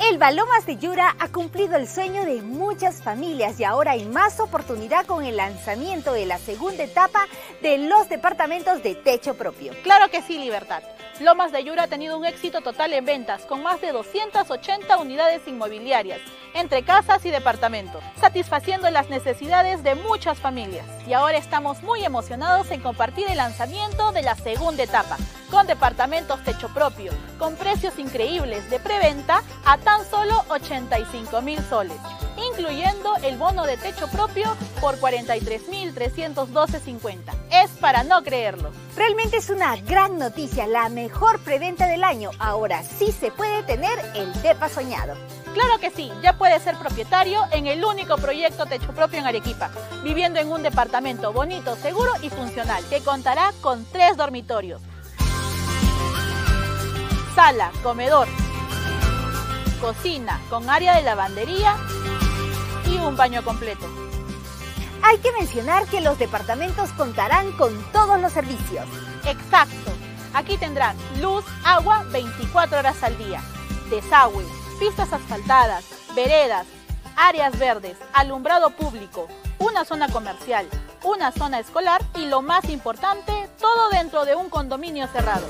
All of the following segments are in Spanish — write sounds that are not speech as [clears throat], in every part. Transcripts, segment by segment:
El de Yura ha cumplido el sueño de muchas familias y ahora hay más oportunidad con el lanzamiento de la segunda etapa de los departamentos de techo propio. Claro que sí, Libertad. Lomas de Yura ha tenido un éxito total en ventas, con más de 280 unidades inmobiliarias, entre casas y departamentos, satisfaciendo las necesidades de muchas familias. Y ahora estamos muy emocionados en compartir el lanzamiento de la segunda etapa, con departamentos techo propio, con precios increíbles de preventa a tan solo 85 mil soles, incluyendo el bono de techo propio por 43.312.50. Es para no creerlo. Realmente es una gran noticia, la mejor preventa del año. Ahora sí se puede tener el DEPA soñado. Claro que sí, ya puede ser propietario en el único proyecto techo propio en Arequipa, viviendo en un departamento bonito, seguro y funcional, que contará con tres dormitorios sala, comedor, cocina con área de lavandería y un baño completo. Hay que mencionar que los departamentos contarán con todos los servicios. Exacto. Aquí tendrán luz, agua 24 horas al día, desagüe, pistas asfaltadas, veredas, áreas verdes, alumbrado público, una zona comercial, una zona escolar y lo más importante, todo dentro de un condominio cerrado.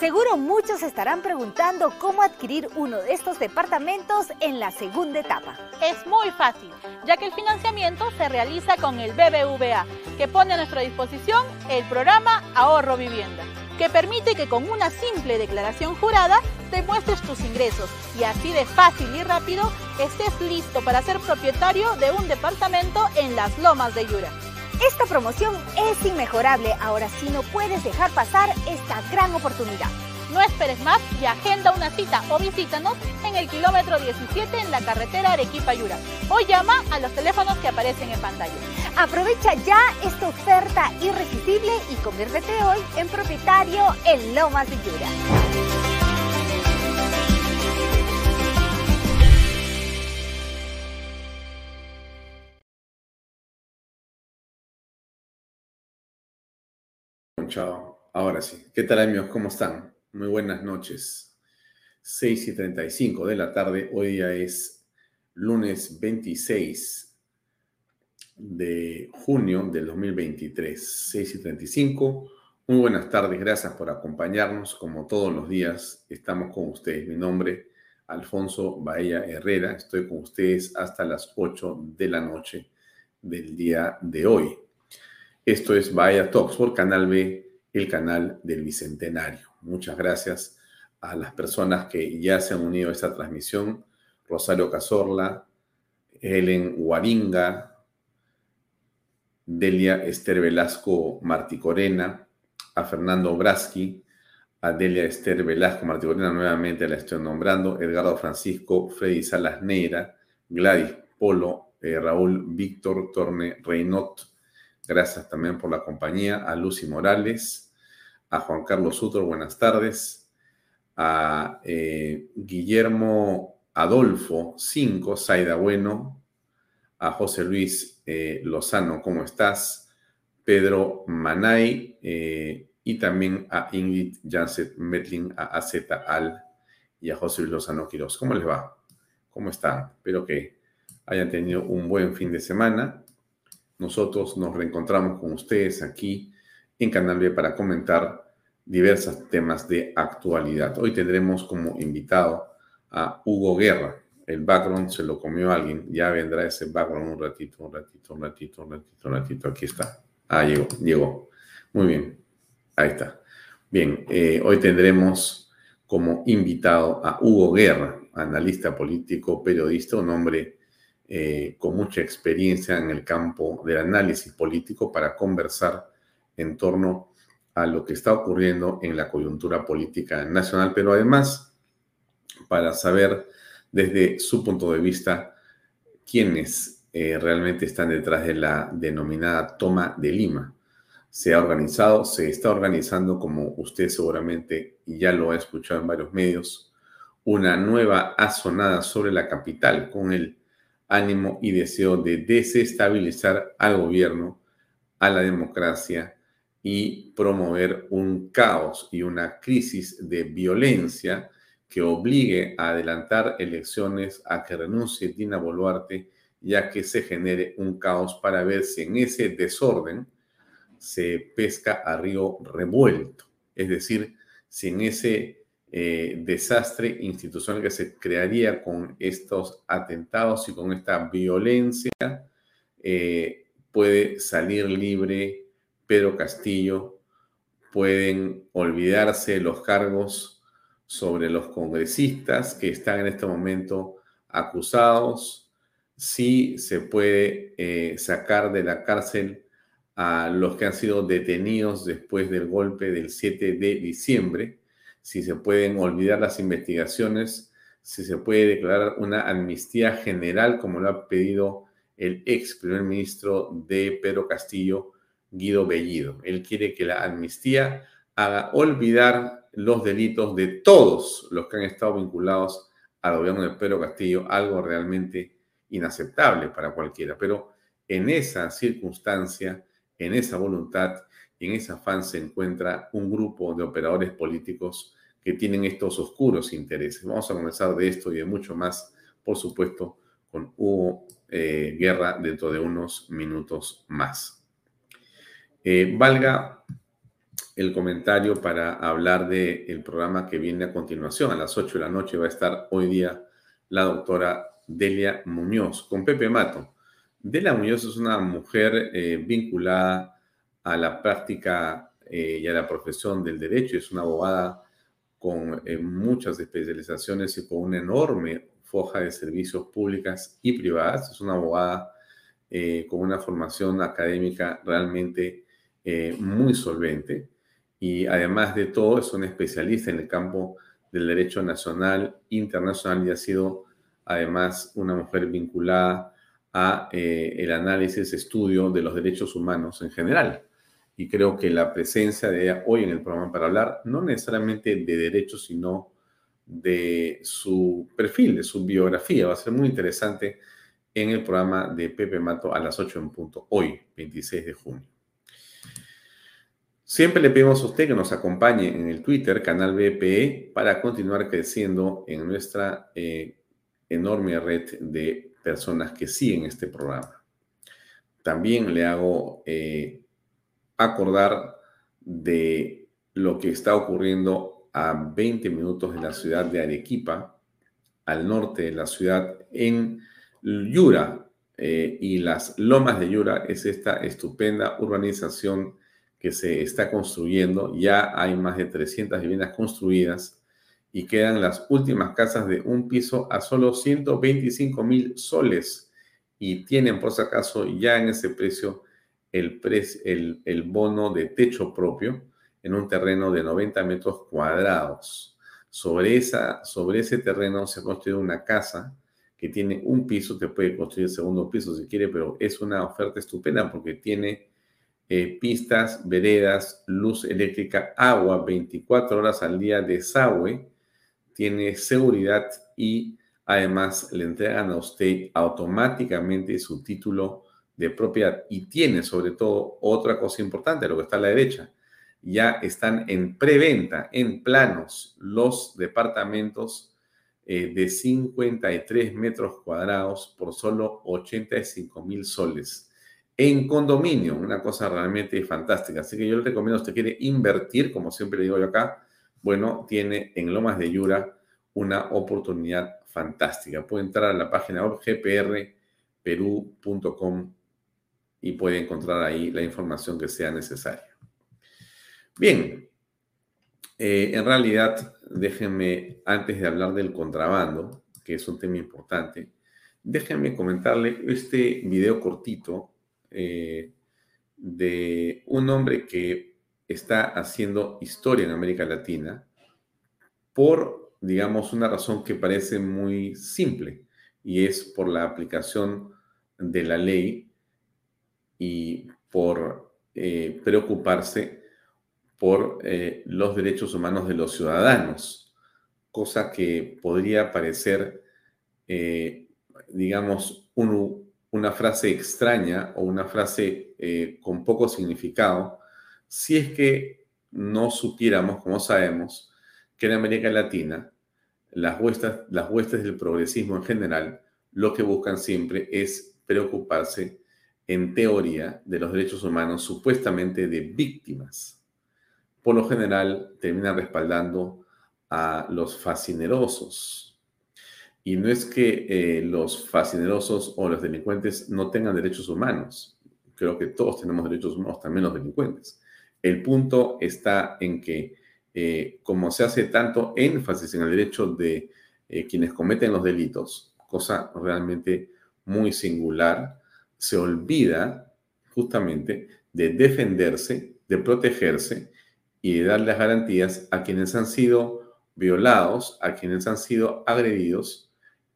Seguro muchos estarán preguntando cómo adquirir uno de estos departamentos en la segunda etapa. Es muy fácil, ya que el financiamiento se realiza con el BBVA, que pone a nuestra disposición el programa Ahorro Vivienda, que permite que con una simple declaración jurada demuestres tus ingresos y así de fácil y rápido estés listo para ser propietario de un departamento en las lomas de Yura. Esta promoción es inmejorable, ahora sí no puedes dejar pasar esta gran oportunidad. No esperes más y agenda una cita o visítanos en el kilómetro 17 en la carretera Arequipa-Yura o llama a los teléfonos que aparecen en pantalla. Aprovecha ya esta oferta irresistible y conviértete hoy en propietario en Lomas de Yura. Chao. Ahora sí. ¿Qué tal amigos? ¿Cómo están? Muy buenas noches. 6 y 35 de la tarde. Hoy día es lunes 26 de junio del 2023. 6 y 35. Muy buenas tardes. Gracias por acompañarnos. Como todos los días, estamos con ustedes. Mi nombre, Alfonso Bahía Herrera. Estoy con ustedes hasta las 8 de la noche del día de hoy. Esto es Bahía Talks por Canal B, el canal del Bicentenario. Muchas gracias a las personas que ya se han unido a esta transmisión. Rosario Cazorla, Helen Guaringa, Delia Esther Velasco Marticorena, a Fernando Braski, a Delia Esther Velasco Marticorena, nuevamente la estoy nombrando, Edgardo Francisco, Freddy Salas Neira, Gladys Polo, eh, Raúl Víctor Torne Reynot, Gracias también por la compañía. A Lucy Morales, a Juan Carlos Sutro, buenas tardes. a eh, Guillermo Adolfo 5, Saida Bueno, a José Luis eh, Lozano, ¿cómo estás? Pedro Manay eh, y también a Ingrid Janset Metlin, a AZ Al y a José Luis Lozano Quiroz. ¿Cómo les va? ¿Cómo están? Espero que hayan tenido un buen fin de semana. Nosotros nos reencontramos con ustedes aquí en Canal B para comentar diversos temas de actualidad. Hoy tendremos como invitado a Hugo Guerra. El background se lo comió alguien. Ya vendrá ese background un ratito, un ratito, un ratito, un ratito, un ratito. Aquí está. Ah, llegó, llegó. Muy bien. Ahí está. Bien, eh, hoy tendremos como invitado a Hugo Guerra, analista político, periodista, un hombre eh, con mucha experiencia en el campo del análisis político para conversar en torno a lo que está ocurriendo en la coyuntura política nacional, pero además para saber desde su punto de vista quiénes eh, realmente están detrás de la denominada toma de Lima. Se ha organizado, se está organizando, como usted seguramente ya lo ha escuchado en varios medios, una nueva azonada sobre la capital con el ánimo y deseo de desestabilizar al gobierno, a la democracia y promover un caos y una crisis de violencia que obligue a adelantar elecciones, a que renuncie Dina Boluarte, ya que se genere un caos para ver si en ese desorden se pesca a río revuelto. Es decir, si en ese eh, desastre institucional que se crearía con estos atentados y con esta violencia, eh, puede salir libre Pedro Castillo, pueden olvidarse los cargos sobre los congresistas que están en este momento acusados, si se puede eh, sacar de la cárcel a los que han sido detenidos después del golpe del 7 de diciembre, si se pueden olvidar las investigaciones, si se puede declarar una amnistía general, como lo ha pedido el ex primer ministro de Pedro Castillo, Guido Bellido. Él quiere que la amnistía haga olvidar los delitos de todos los que han estado vinculados al gobierno de Pedro Castillo, algo realmente inaceptable para cualquiera. Pero en esa circunstancia, en esa voluntad, en ese afán se encuentra un grupo de operadores políticos que tienen estos oscuros intereses. Vamos a comenzar de esto y de mucho más, por supuesto, con Hugo eh, Guerra dentro de unos minutos más. Eh, valga el comentario para hablar del programa que viene a continuación. A las 8 de la noche va a estar hoy día la doctora Delia Muñoz con Pepe Mato. Delia Muñoz es una mujer eh, vinculada a la práctica eh, y a la profesión del derecho. Es una abogada con muchas especializaciones y con una enorme foja de servicios públicas y privadas. Es una abogada con una formación académica realmente muy solvente y además de todo es una especialista en el campo del derecho nacional, internacional y ha sido además una mujer vinculada a el análisis, estudio de los derechos humanos en general y creo que la presencia de ella hoy en el programa para hablar no necesariamente de derechos, sino de su perfil, de su biografía. Va a ser muy interesante en el programa de Pepe Mato a las 8 en punto, hoy, 26 de junio. Siempre le pedimos a usted que nos acompañe en el Twitter, canal BPE, para continuar creciendo en nuestra eh, enorme red de personas que siguen este programa. También le hago eh, acordar de lo que está ocurriendo a 20 minutos de la ciudad de Arequipa, al norte de la ciudad, en Yura. Eh, y las lomas de Yura es esta estupenda urbanización que se está construyendo. Ya hay más de 300 viviendas construidas y quedan las últimas casas de un piso a solo 125 mil soles y tienen por si acaso ya en ese precio el, el, bono de techo propio en un terreno de 90 metros cuadrados. Sobre, esa, sobre ese terreno se ha construido una casa que tiene un piso, que puede construir el segundo piso si quiere, pero es una oferta estupenda porque tiene eh, pistas, veredas, luz eléctrica, agua 24 horas al día, desagüe tiene seguridad y además le entregan a usted automáticamente su título de propiedad y tiene sobre todo otra cosa importante, lo que está a la derecha. Ya están en preventa, en planos, los departamentos eh, de 53 metros cuadrados por solo 85 mil soles. En condominio, una cosa realmente fantástica. Así que yo le recomiendo, usted quiere invertir, como siempre le digo yo acá, bueno, tiene en Lomas de Yura una oportunidad fantástica. Puede entrar a la página web gprperú.com y puede encontrar ahí la información que sea necesaria. Bien, eh, en realidad, déjenme, antes de hablar del contrabando, que es un tema importante, déjenme comentarle este video cortito eh, de un hombre que está haciendo historia en América Latina por, digamos, una razón que parece muy simple y es por la aplicación de la ley y por eh, preocuparse por eh, los derechos humanos de los ciudadanos, cosa que podría parecer, digamos, una frase extraña o una frase con poco significado, si es que no supiéramos, como sabemos, que en América Latina las huestes, las huestes del progresismo en general lo que buscan siempre es preocuparse en teoría, de los derechos humanos supuestamente de víctimas. Por lo general, terminan respaldando a los fascinerosos. Y no es que eh, los fascinerosos o los delincuentes no tengan derechos humanos. Creo que todos tenemos derechos humanos, también los delincuentes. El punto está en que, eh, como se hace tanto énfasis en el derecho de eh, quienes cometen los delitos, cosa realmente muy singular, se olvida justamente de defenderse, de protegerse y de dar las garantías a quienes han sido violados, a quienes han sido agredidos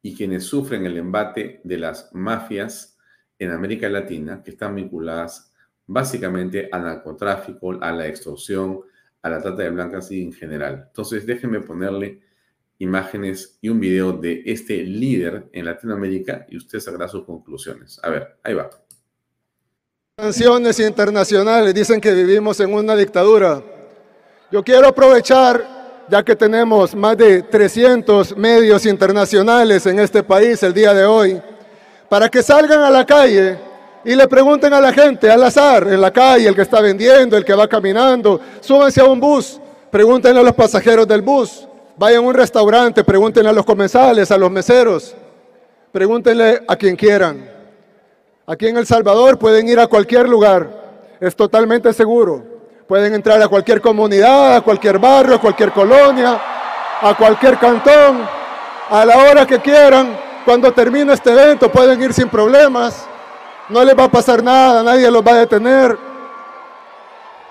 y quienes sufren el embate de las mafias en América Latina que están vinculadas básicamente al narcotráfico, a la extorsión, a la trata de blancas y en general. Entonces, déjenme ponerle imágenes y un video de este líder en Latinoamérica y usted sacará sus conclusiones. A ver, ahí va. Sanciones internacionales dicen que vivimos en una dictadura. Yo quiero aprovechar, ya que tenemos más de 300 medios internacionales en este país el día de hoy, para que salgan a la calle y le pregunten a la gente al azar, en la calle, el que está vendiendo, el que va caminando, súbanse a un bus, pregúntenle a los pasajeros del bus, Vayan a un restaurante, pregúntenle a los comensales, a los meseros, pregúntenle a quien quieran. Aquí en El Salvador pueden ir a cualquier lugar, es totalmente seguro. Pueden entrar a cualquier comunidad, a cualquier barrio, a cualquier colonia, a cualquier cantón, a la hora que quieran. Cuando termine este evento pueden ir sin problemas. No les va a pasar nada, nadie los va a detener.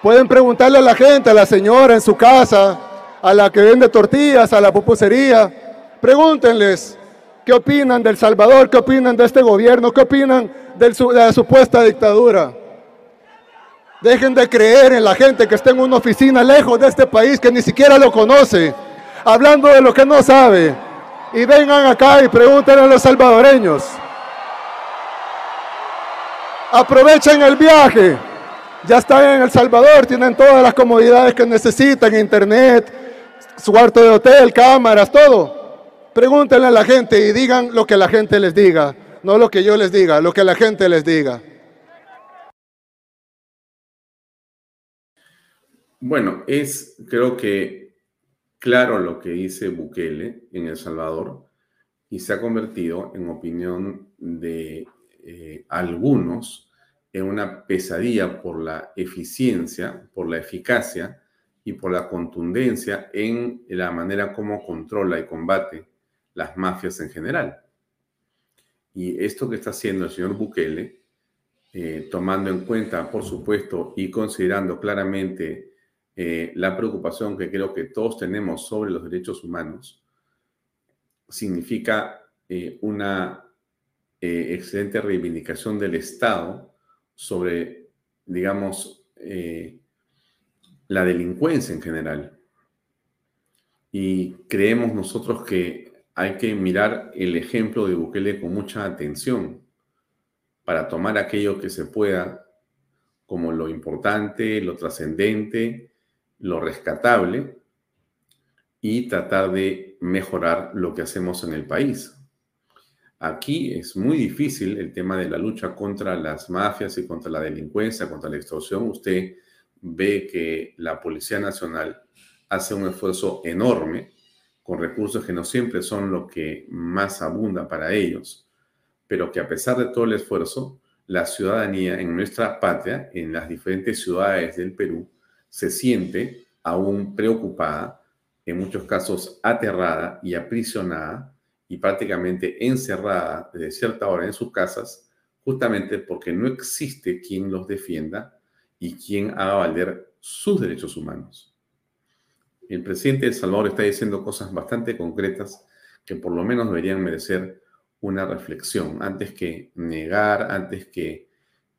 Pueden preguntarle a la gente, a la señora en su casa, a la que vende tortillas, a la pupusería. Pregúntenles qué opinan del Salvador, qué opinan de este gobierno, qué opinan de la supuesta dictadura. Dejen de creer en la gente que está en una oficina lejos de este país que ni siquiera lo conoce, hablando de lo que no sabe. Y vengan acá y pregunten a los salvadoreños. Aprovechen el viaje. Ya están en El Salvador, tienen todas las comodidades que necesitan, internet, su cuarto de hotel, cámaras, todo. Pregúntenle a la gente y digan lo que la gente les diga, no lo que yo les diga, lo que la gente les diga. Bueno, es creo que claro lo que dice Bukele en El Salvador y se ha convertido, en opinión de eh, algunos, en una pesadilla por la eficiencia, por la eficacia y por la contundencia en la manera como controla y combate las mafias en general. Y esto que está haciendo el señor Bukele, eh, tomando en cuenta, por supuesto, y considerando claramente eh, la preocupación que creo que todos tenemos sobre los derechos humanos, significa eh, una excelente reivindicación del Estado sobre, digamos, la delincuencia en general. y creemos nosotros que hay que mirar el ejemplo de Bukele con mucha atención para tomar aquello que se pueda como lo importante, lo trascendente, lo rescatable y tratar de mejorar lo que hacemos en el país. Aquí es muy difícil el tema de la lucha contra las mafias y contra la delincuencia, contra la extorsión. Usted ve que la Policía Nacional hace un esfuerzo enorme con recursos que no siempre son lo que más abunda para ellos, pero que a pesar de todo el esfuerzo, la ciudadanía en nuestra patria, en las diferentes ciudades del Perú, se siente aún preocupada, en muchos casos aterrada y aprisionada y prácticamente encerrada desde cierta hora en sus casas, justamente porque no existe quien los defienda y quien haga valer sus derechos humanos. El presidente de El Salvador está diciendo cosas bastante concretas que por lo menos deberían merecer una reflexión antes que negar, antes que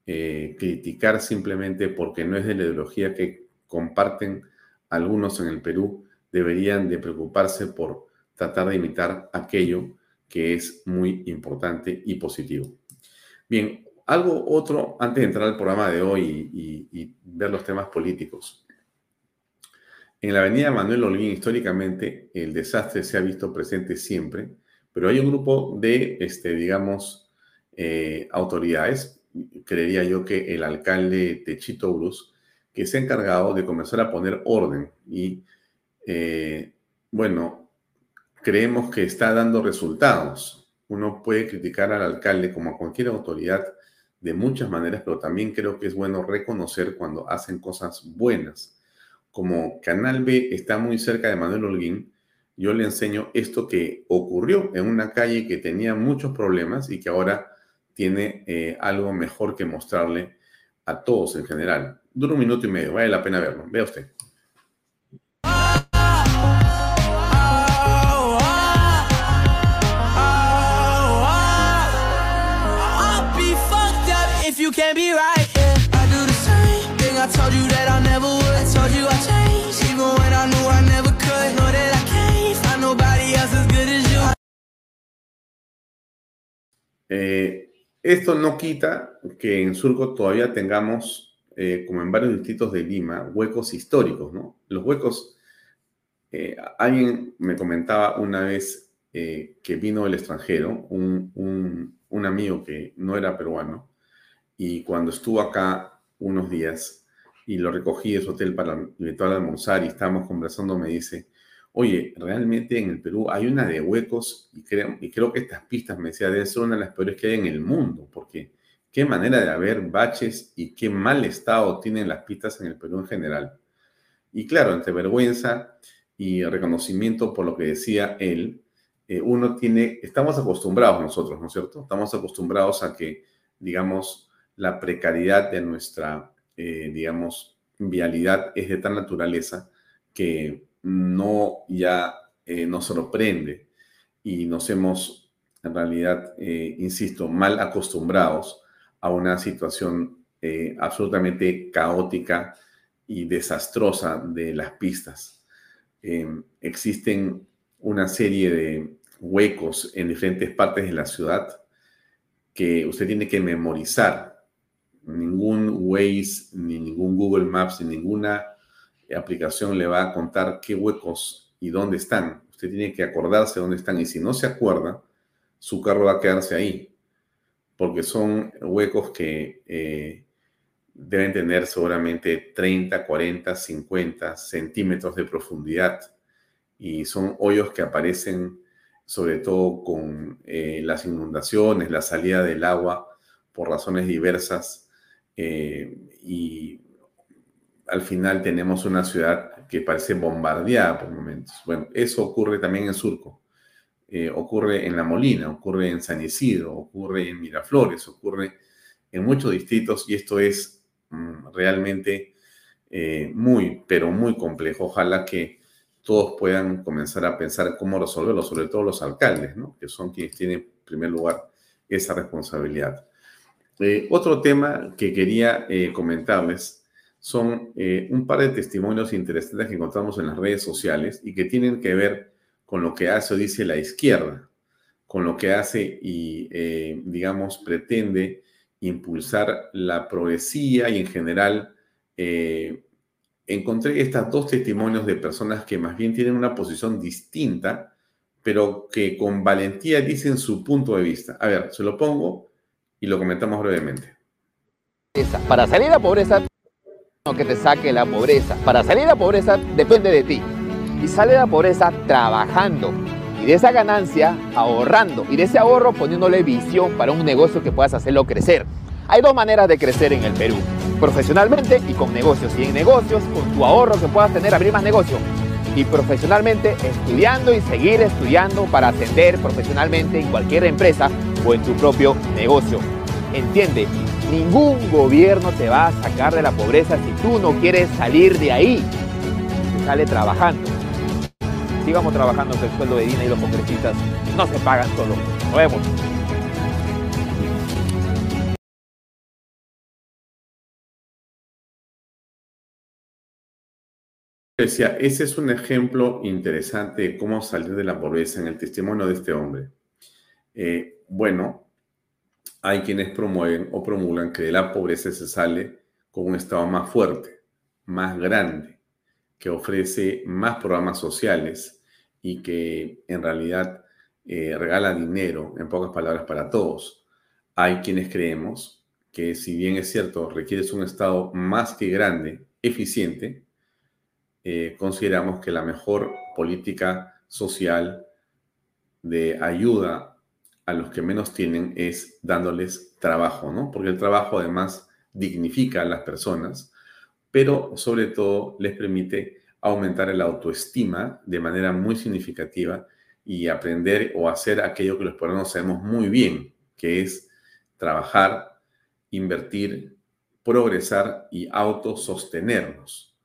eh, criticar simplemente porque no es de la ideología que comparten algunos en el Perú, deberían de preocuparse por tratar de imitar aquello que es muy importante y positivo. Bien, algo otro antes de entrar al programa de hoy y, ver los temas políticos. En la avenida Manuel Olguín, históricamente, el desastre se ha visto presente siempre, pero hay un grupo de, este, digamos, eh, autoridades, creería yo que el alcalde Techito Bruce, que se ha encargado de comenzar a poner orden y, eh, bueno, creemos que está dando resultados. Uno puede criticar al alcalde como a cualquier autoridad de muchas maneras, pero también creo que es bueno reconocer cuando hacen cosas buenas. Como Canal B está muy cerca de Manuel Holguín, yo le enseño esto que ocurrió en una calle que tenía muchos problemas y que ahora tiene eh, algo mejor que mostrarle a todos en general. Dura un minuto y medio, vale la pena verlo. Vea usted. Esto no quita que en Surco todavía tengamos, eh, como en varios distritos de Lima, huecos históricos, ¿no? Los huecos, eh, alguien me comentaba una vez eh, que vino del extranjero, un, un amigo que no era peruano, y cuando estuvo acá unos días y lo recogí de su hotel para invitar a almorzar y estábamos conversando, me dice, oye, realmente en el Perú hay una de huecos y creo, que estas pistas, me decía, debe ser una de las peores que hay en el mundo, porque qué manera de haber baches y qué mal estado tienen las pistas en el Perú en general. Y claro, entre vergüenza y reconocimiento por lo que decía él, eh, uno tiene, estamos acostumbrados nosotros, ¿no es cierto? Estamos acostumbrados a que, digamos, la precariedad de nuestra, eh, digamos, vialidad es de tal naturaleza que no ya eh, nos sorprende y nos hemos, en realidad, eh, insisto, mal acostumbrados a una situación absolutamente caótica y desastrosa de las pistas. Em, existen una serie de huecos en diferentes partes de la ciudad que usted tiene que memorizar ningún Waze, ni ningún Google Maps, ni ninguna aplicación le va a contar qué huecos y dónde están. Usted tiene que acordarse dónde están y si no se acuerda, su carro va a quedarse ahí, porque son huecos que eh, deben tener seguramente 30, 40, 50 centímetros de profundidad y son hoyos que aparecen sobre todo con eh, las inundaciones, la salida del agua por razones diversas eh, y al final tenemos una ciudad que parece bombardeada por momentos. Bueno, eso ocurre también en Surco, eh, ocurre en La Molina, ocurre en San Isidro, ocurre en Miraflores, ocurre en muchos distritos y esto es mm, realmente eh, muy, pero muy complejo. Ojalá que todos puedan comenzar a pensar cómo resolverlo, sobre todo los alcaldes, ¿no? que son quienes tienen en primer lugar esa responsabilidad. Eh, otro tema que quería comentarles son eh, un par de testimonios interesantes que encontramos en las redes sociales y que tienen que ver con lo que hace o dice la izquierda, con lo que hace y, eh, digamos, pretende impulsar la progresía y en general eh, encontré estos dos testimonios de personas que más bien tienen una posición distinta, pero que con valentía dicen su punto de vista. A ver, se lo pongo y lo comentamos brevemente. Para salir la pobreza, que te saque la pobreza. Para salir de la pobreza depende de ti. Y sale de la pobreza trabajando. Y de esa ganancia ahorrando. Y de ese ahorro poniéndole visión para un negocio que puedas hacerlo crecer. Hay dos maneras de crecer en el Perú. Profesionalmente y con negocios. Y en negocios, con tu ahorro que puedas tener, abrir más negocios. Y profesionalmente, estudiando y seguir estudiando para ascender profesionalmente en cualquier empresa o en tu propio negocio. Entiende, ningún gobierno te va a sacar de la pobreza si tú no quieres salir de ahí. Se sale trabajando. Sigamos trabajando que el sueldo de Dina y los congresistas no se pagan solo. Nos vemos. Decía, ese es un ejemplo interesante de cómo salir de la pobreza en el testimonio de este hombre. Eh, bueno, hay quienes promueven o promulgan que de la pobreza se sale con un Estado más fuerte, más grande, que ofrece más programas sociales y que en realidad eh, regala dinero, en pocas palabras, para todos. Hay quienes creemos que si bien es cierto, requieres un Estado más que grande, eficiente, eh, consideramos que la mejor política social de ayuda a los que menos tienen es dándoles trabajo, ¿no? Porque el trabajo además dignifica a las personas, pero sobre todo les permite aumentar la autoestima de manera muy significativa y aprender o hacer aquello que los peruanos sabemos muy bien, que es trabajar, invertir, progresar y autosostenernos.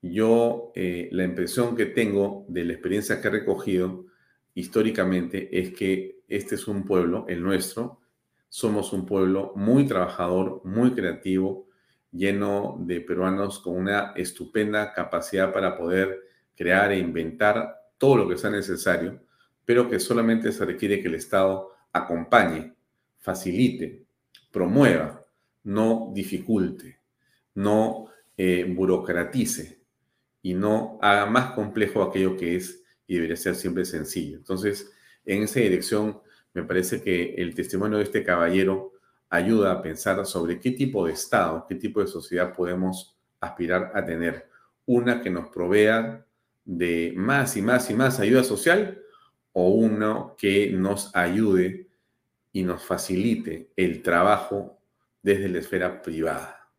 Yo, eh, la impresión que tengo de la experiencia que he recogido históricamente es que este es un pueblo, el nuestro, somos un pueblo muy trabajador, muy creativo, lleno de peruanos con una estupenda capacidad para poder crear e inventar todo lo que sea necesario, pero que solamente se requiere que el Estado acompañe, facilite, promueva, no dificulte, no eh, burocratice y no haga más complejo aquello que es y debería ser siempre sencillo. Entonces, en esa dirección, me parece que el testimonio de este caballero ayuda a pensar sobre qué tipo de Estado, qué tipo de sociedad podemos aspirar a tener. Una que nos provea de más y más y más ayuda social o uno que nos ayude y nos facilite el trabajo desde la esfera privada.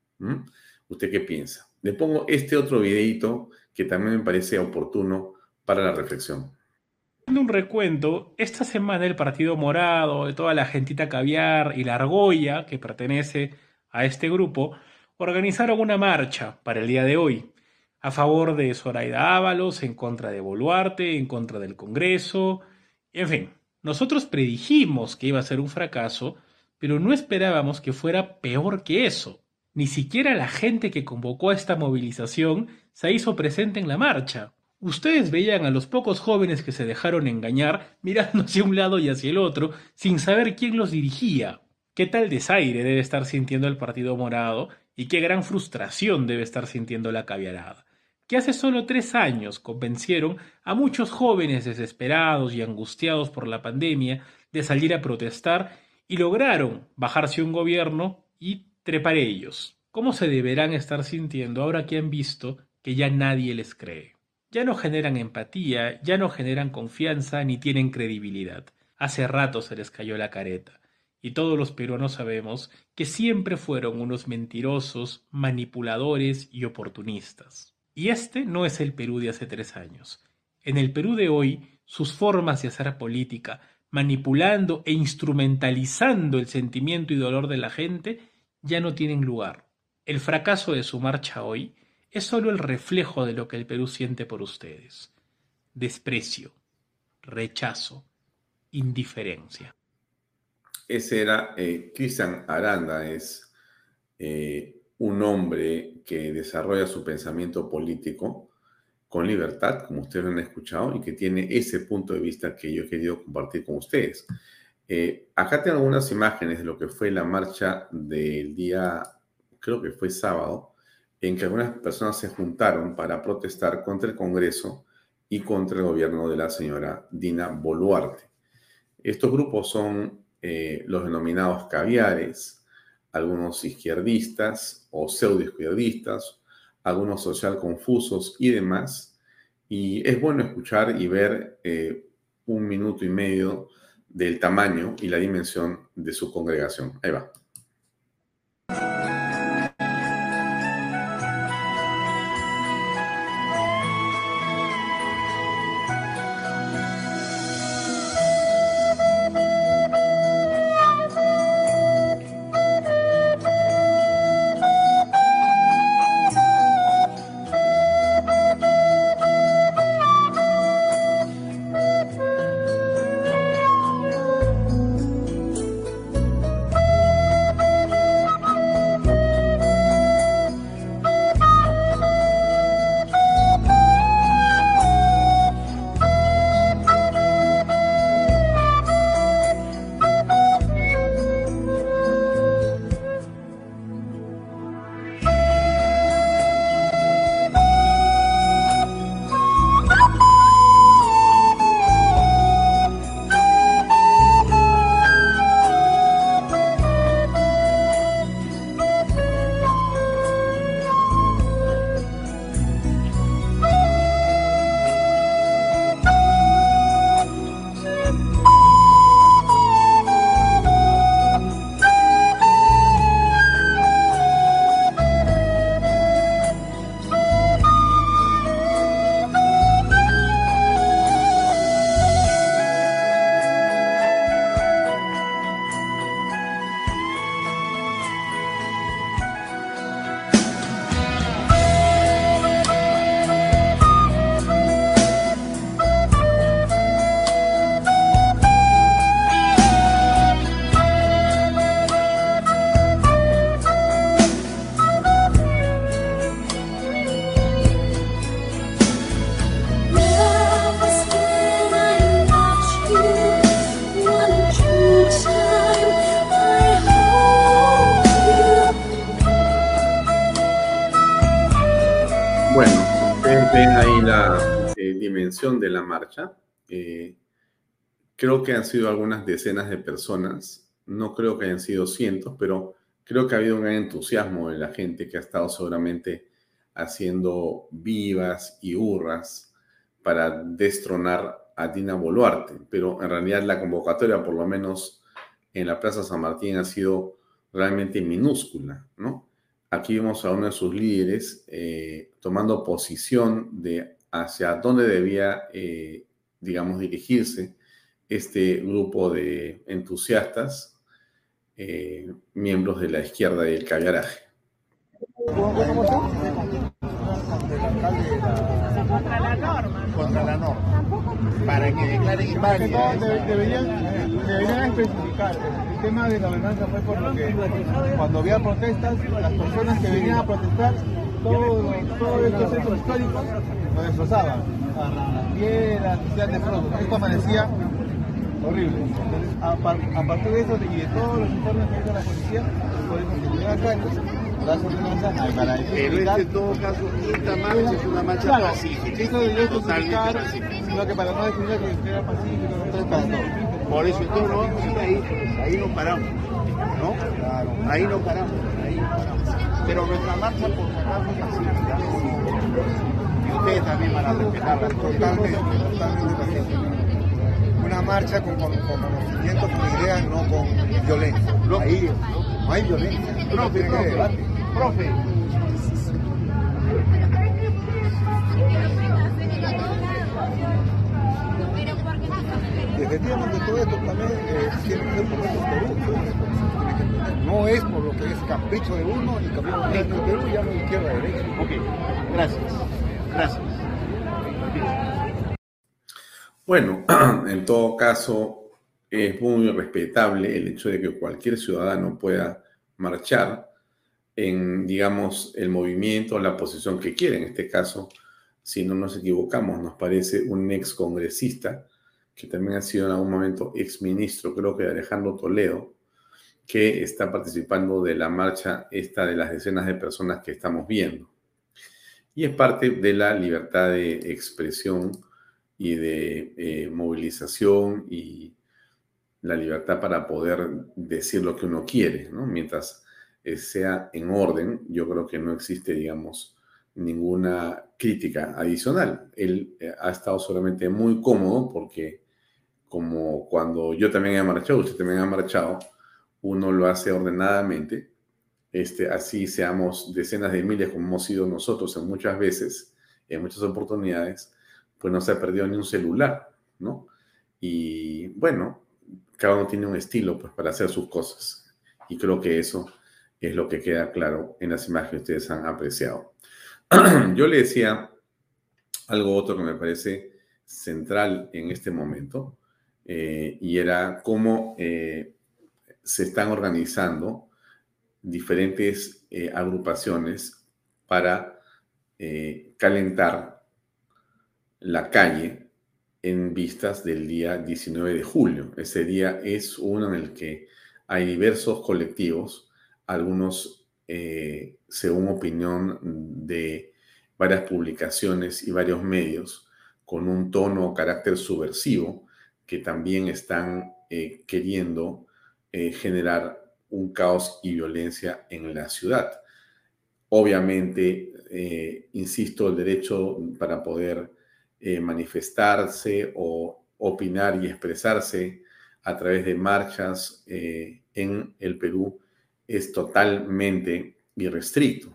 ¿Usted qué piensa? Le pongo este otro videito que también me parece oportuno para la reflexión. Un recuento, esta semana el Partido Morado, de toda la gentita caviar y la argolla que pertenece a este grupo, organizaron una marcha para el día de hoy a favor de Zoraida Ábalos, en contra de Boluarte, en contra del Congreso, en fin. Nosotros predijimos que iba a ser un fracaso, pero no esperábamos que fuera peor que eso. Ni siquiera la gente que convocó a esta movilización se hizo presente en la marcha. Ustedes veían a los pocos jóvenes que se dejaron engañar mirando hacia un lado y hacia el otro sin saber quién los dirigía. ¿Qué tal desaire debe estar sintiendo el Partido Morado y qué gran frustración debe estar sintiendo la caviarada? Que hace solo tres años convencieron a muchos jóvenes desesperados y angustiados por la pandemia de salir a protestar y lograron bajarse un gobierno y trepar ellos. ¿Cómo se deberán estar sintiendo ahora que han visto que ya nadie les cree? Ya no generan empatía, ya no generan confianza ni tienen credibilidad. Hace rato se les cayó la careta. Y todos los peruanos sabemos que siempre fueron unos mentirosos, manipuladores y oportunistas. Y este no es el Perú de hace tres años. En el Perú de hoy, sus formas de hacer política, manipulando e instrumentalizando el sentimiento y dolor de la gente, ya no tienen lugar. El fracaso de su marcha hoy es solo el reflejo de lo que el Perú siente por ustedes. Desprecio, rechazo, indiferencia. Ese era eh, Cristian Aranda, es eh, un hombre que desarrolla su pensamiento político con libertad, como ustedes lo han escuchado, y que tiene ese punto de vista que yo he querido compartir con ustedes. Eh, acá tengo algunas imágenes de lo que fue la marcha del día, creo que fue sábado, en que algunas personas se juntaron para protestar contra el Congreso y contra el gobierno de la señora Dina Boluarte. Estos grupos son eh, los denominados caviares, algunos izquierdistas o pseudo izquierdistas, algunos social confusos y demás. Y es bueno escuchar y ver eh, un minuto y medio del tamaño y la dimensión de su congregación. Ahí va. De la marcha. Eh, creo que han sido algunas decenas de personas, no creo que hayan sido cientos, pero creo que ha habido un gran entusiasmo de la gente que ha estado seguramente haciendo vivas y hurras para destronar a Dina Boluarte, pero en realidad la convocatoria, por lo menos en la Plaza San Martín, ha sido realmente minúscula, ¿no? Aquí vemos a uno de sus líderes eh, tomando posición de hacia dónde debía, eh, digamos, dirigirse este grupo de entusiastas, eh, miembros de la izquierda y el caviaraje. Contra la norma. Contra la norma. Para que declaren inválida. Deberían, deberían especificar. El tema de la ordenanza fue por cuando había protestas, las personas que venían a protestar, todos estos centros históricos lo destrozaban. Las piedras, hacían de pronto. Esto amanecía horrible. Entonces, a, partir de eso y de todos los informes que hizo la policía, se llega acá, entonces las ordenanzas para Pero este, en todo caso, esta marcha es una marcha claro, pacífica. Eso debería justificar, sino que para no definir que era pacífico, entonces para todo. Por eso, entonces no vamos a ir ahí, ahí nos paramos. ¿No? Claro. Ahí nos paramos, ahí nos paramos. Pero nuestra marcha por sacarnos pacífica ustedes también van a respetarla totalmente, totalmente Una marcha con, con, con, conocimiento, con ideas, no con violencia. No, Ahí no hay violencia. Profe, profe, profe. efectivamente todo esto también eh, tiene que ver con esto Perú. No es por lo que es capricho de uno ni capricho de Perú, ya no izquierda derecha. Ok, gracias. Bueno, [clears throat] en todo caso, es muy respetable el hecho de que cualquier ciudadano pueda marchar en, digamos, el movimiento, la posición que quiere. En este caso, si no nos equivocamos, nos parece un ex congresista que también ha sido en algún momento ex ministro, creo que de Alejandro Toledo, que está participando de la marcha esta de las decenas de personas que estamos viendo. Y es parte de la libertad de expresión y de eh, movilización y la libertad para poder decir lo que uno quiere, ¿no? Mientras eh, sea en orden, yo creo que no existe, digamos, ninguna crítica adicional. Él eh, ha estado solamente muy cómodo porque como cuando yo también he marchado, usted también ha marchado, uno lo hace ordenadamente, este, así seamos decenas de miles como hemos sido nosotros en muchas veces, en muchas oportunidades, pues no se ha perdido ni un celular, ¿no? Y bueno, cada uno tiene un estilo pues, para hacer sus cosas. Y creo que eso es lo que queda claro en las imágenes que ustedes han apreciado. [clears throat] Yo le decía algo otro que me parece central en este momento, eh, y era cómo eh, se están organizando diferentes eh, agrupaciones para calentar la calle en vistas del día 19 de julio. Ese día es uno en el que hay diversos colectivos, algunos, según opinión de varias publicaciones y varios medios, con un tono o carácter subversivo, que también están eh, queriendo eh, generar un caos y violencia en la ciudad. Obviamente, eh, insisto, el derecho para poder manifestarse o opinar y expresarse a través de marchas en el Perú es totalmente irrestricto.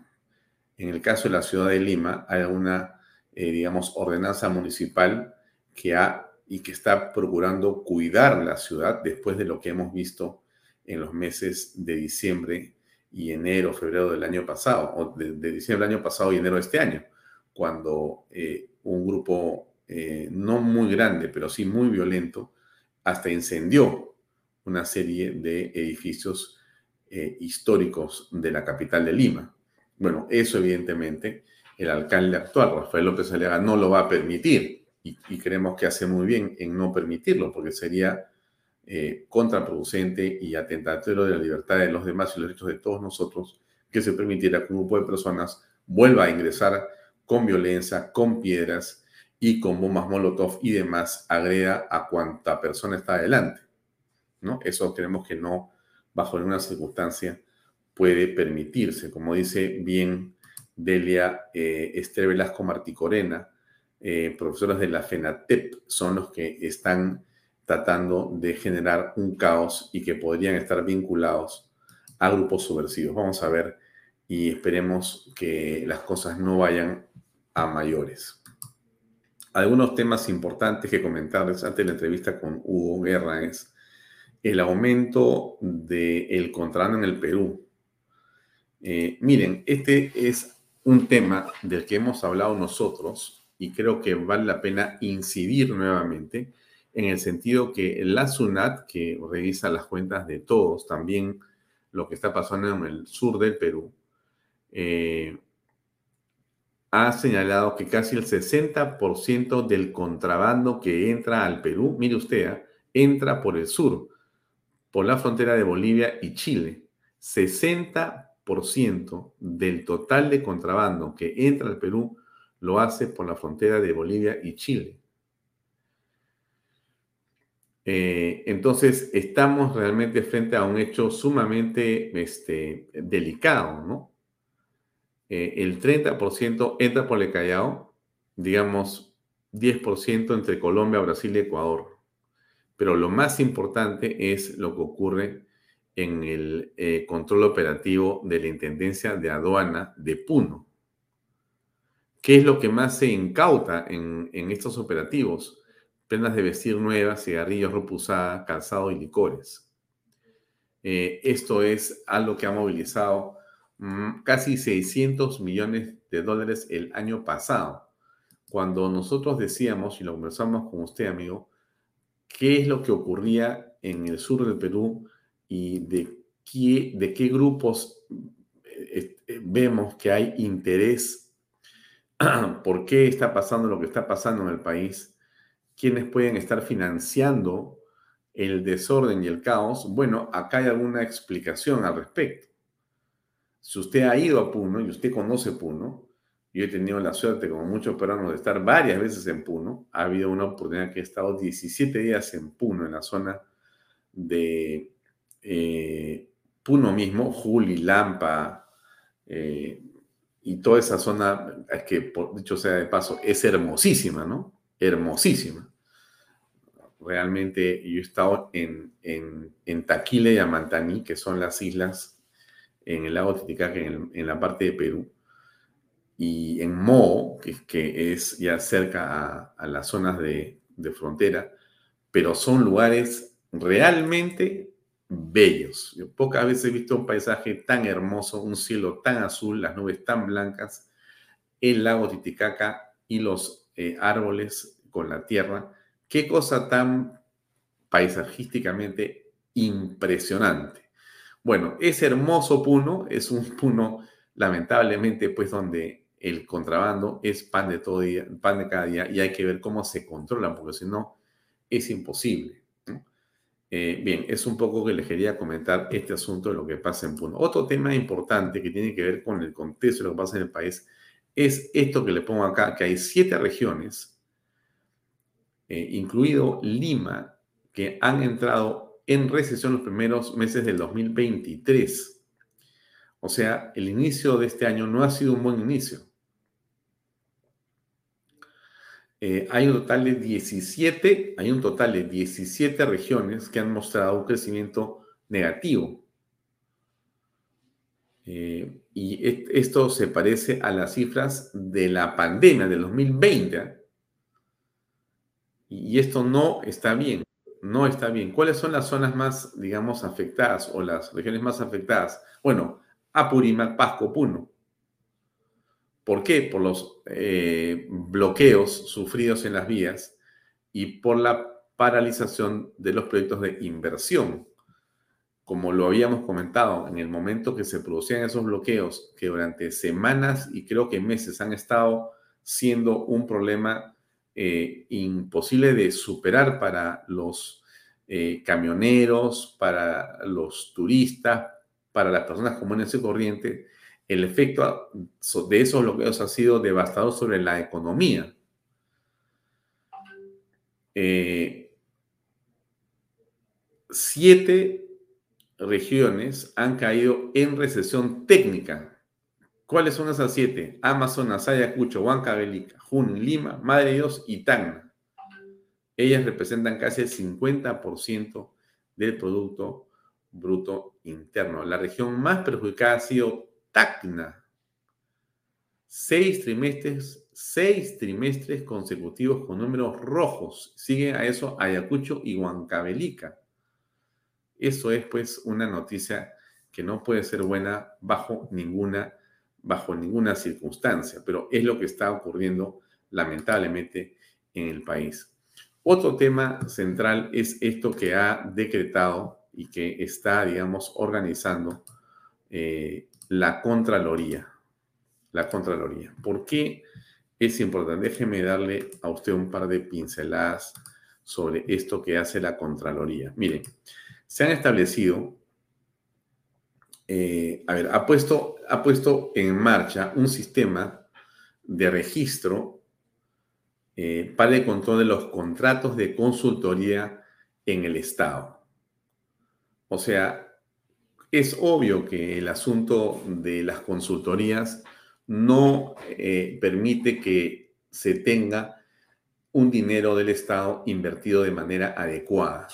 En el caso de la ciudad de Lima, hay una, digamos, ordenanza municipal que ha y que está procurando cuidar la ciudad después de lo que hemos visto en los meses de diciembre y enero, febrero del año pasado, o de, diciembre del año pasado y enero de este año, cuando eh, un grupo eh, no muy grande, pero sí muy violento, hasta incendió una serie de edificios eh, históricos de la capital de Lima. Bueno, eso evidentemente el alcalde actual, Rafael López Aliaga, no lo va a permitir y, creemos que hace muy bien en no permitirlo, porque sería eh, contraproducente y atentatorio de la libertad de los demás y los derechos de todos nosotros que se permitiera que un grupo de personas vuelva a ingresar con violencia, con piedras y con bombas Molotov y demás, agreda a cuanta persona está adelante. ¿no? Eso creemos que no, bajo ninguna circunstancia, puede permitirse. Como dice bien Delia eh, Esther Velasco Marticorena, eh, profesores de la FENATEP son los que están tratando de generar un caos y que podrían estar vinculados a grupos subversivos. Vamos a ver y esperemos que las cosas no vayan a mayores. Algunos temas importantes que comentarles antes de la entrevista con Hugo Guerra es el aumento del contrabando en el Perú. Eh, miren, este es un tema del que hemos hablado nosotros y creo que vale la pena incidir nuevamente en el sentido que la SUNAT, que revisa las cuentas de todos, también lo que está pasando en el sur del Perú, eh, ha señalado que casi el 60% del contrabando que entra al Perú, mire usted, ¿ah? entra por el sur, por la frontera de Bolivia y Chile. 60% del total de contrabando que entra al Perú lo hace por la frontera de Bolivia y Chile. Eh, entonces, estamos realmente frente a un hecho sumamente este, delicado, ¿no? Eh, el 30% entra por el Callao, digamos 10% entre Colombia, Brasil y Ecuador. Pero lo más importante es lo que ocurre en el eh, control operativo de la Intendencia de Aduana de Puno. ¿Qué es lo que más se incauta en, estos operativos? Prendas de vestir nuevas, cigarrillos, ropa usada, calzado y licores. Eh, esto es algo que ha movilizado mm, casi 600 millones de dólares el año pasado. Cuando nosotros decíamos, y lo conversamos con usted, amigo, qué es lo que ocurría en el sur del Perú y de qué, grupos eh, eh, vemos que hay interés [clears throat] por qué está pasando lo que está pasando en el país, quiénes pueden estar financiando el desorden y el caos. Bueno, acá hay alguna explicación al respecto. Si usted ha ido a Puno y usted conoce Puno, yo he tenido la suerte, como muchos peruanos, de estar varias veces en Puno. Ha habido una oportunidad que he estado 17 días en Puno, en la zona de eh, Puno mismo, Juli, Lampa, eh, y toda esa zona, es que, dicho sea de paso, es hermosísima, ¿no? Hermosísima. Realmente yo he estado en, en, Taquile y Amantani, que son las islas en el lago Titicaca, en, en la parte de Perú, y en Mo, que, que es ya cerca a, las zonas de, de frontera, pero son lugares realmente bellos. Yo pocas veces he visto un paisaje tan hermoso, un cielo tan azul, las nubes tan blancas, el lago Titicaca y los eh, árboles con la tierra. Qué cosa tan paisajísticamente impresionante. Bueno, ese hermoso Puno es un [laughs] Puno, lamentablemente, pues donde el contrabando es pan de todo día, pan de cada día y hay que ver cómo se controlan, porque si no, es imposible. Eh, bien, es un poco que les quería comentar este asunto de lo que pasa en Puno. Otro tema importante que tiene que ver con el contexto de lo que pasa en el país es esto que le pongo acá, que hay siete regiones, eh, incluido Lima, que han entrado en recesión los primeros meses del 2023. O sea, el inicio de este año no ha sido un buen inicio. Eh, hay un total de 17, hay un total de 17 regiones que han mostrado un crecimiento negativo. Eh, y esto se parece a las cifras de la pandemia del 2020. Y esto no está bien, no está bien. ¿Cuáles son las zonas más, digamos, afectadas o las regiones más afectadas? Bueno, Apurímac, Pasco, Puno. ¿Por qué? Por los eh, bloqueos sufridos en las vías y por la paralización de los proyectos de inversión. Como lo habíamos comentado, en el momento que se producían esos bloqueos, que durante semanas y creo que meses han estado siendo un problema eh, imposible de superar para los eh, camioneros, para los turistas, para las personas comunes y corrientes, el efecto de esos bloqueos ha sido devastador sobre la economía. Eh, siete regiones han caído en recesión técnica. ¿Cuáles son esas siete? Amazonas, Ayacucho, Huancavelica, Junín, Lima, Madre Dios y Tacna. Ellas representan casi el 50% del Producto Bruto Interno. La región más perjudicada ha sido Tacna. Seis trimestres, seis trimestres consecutivos con números rojos. Siguen a eso Ayacucho y Huancavelica. Eso es pues una noticia que no puede ser buena bajo ninguna, bajo ninguna circunstancia, pero es lo que está ocurriendo lamentablemente en el país. Otro tema central es esto que ha decretado y que está, digamos, organizando eh, la Contraloría. La Contraloría. ¿Por qué es importante? Déjeme darle a usted un par de pinceladas sobre esto que hace la Contraloría. Miren, se han establecido, eh, a ver, ha puesto, ha puesto en marcha un sistema de registro eh, para el control de los contratos de consultoría en el Estado. O sea, es obvio que el asunto de las consultorías no eh, permite que se tenga un dinero del Estado invertido de manera adecuada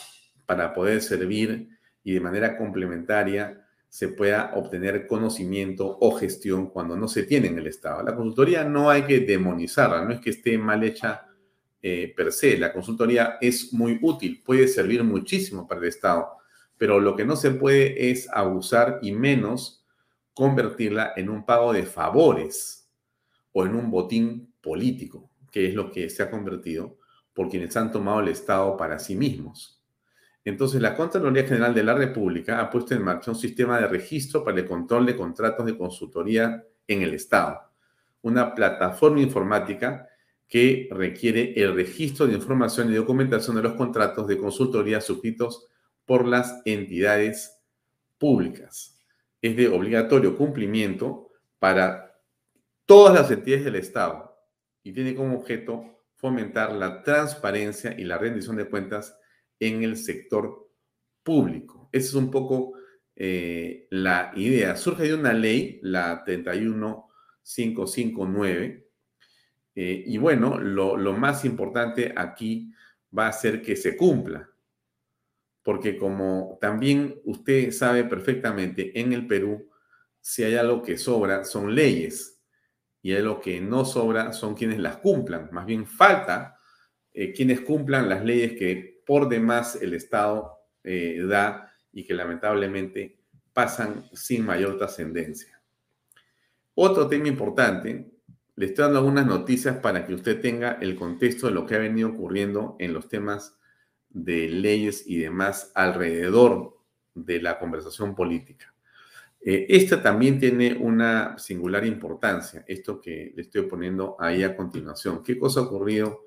para poder servir y de manera complementaria se pueda obtener conocimiento o gestión cuando no se tiene en el Estado. La consultoría no hay que demonizarla, no es que esté mal hecha eh, per se. La consultoría es muy útil, puede servir muchísimo para el Estado pero lo que no se puede es abusar y menos convertirla en un pago de favores o en un botín político, que es lo que se ha convertido por quienes han tomado el Estado para sí mismos. Entonces, la Contraloría General de la República ha puesto en marcha un sistema de registro para el control de contratos de consultoría en el Estado, una plataforma informática que requiere el registro de información y documentación de los contratos de consultoría suscritos por las entidades públicas. Es de obligatorio cumplimiento para todas las entidades del Estado y tiene como objeto fomentar la transparencia y la rendición de cuentas en el sector público. Esa es un poco eh, la idea. Surge de una ley, la 31559, eh, y bueno, lo, lo más importante aquí va a ser que se cumpla, porque como también usted sabe perfectamente, en el Perú, si hay algo que sobra, son leyes, y lo que no sobra son quienes las cumplan. Más bien falta eh, quienes cumplan las leyes que por demás el Estado eh, da y que lamentablemente pasan sin mayor trascendencia. Otro tema importante, le estoy dando algunas noticias para que usted tenga el contexto de lo que ha venido ocurriendo en los temas de leyes y demás alrededor de la conversación política. Eh, esta también tiene una singular importancia, esto que le estoy poniendo ahí a continuación. ¿Qué cosa ha ocurrido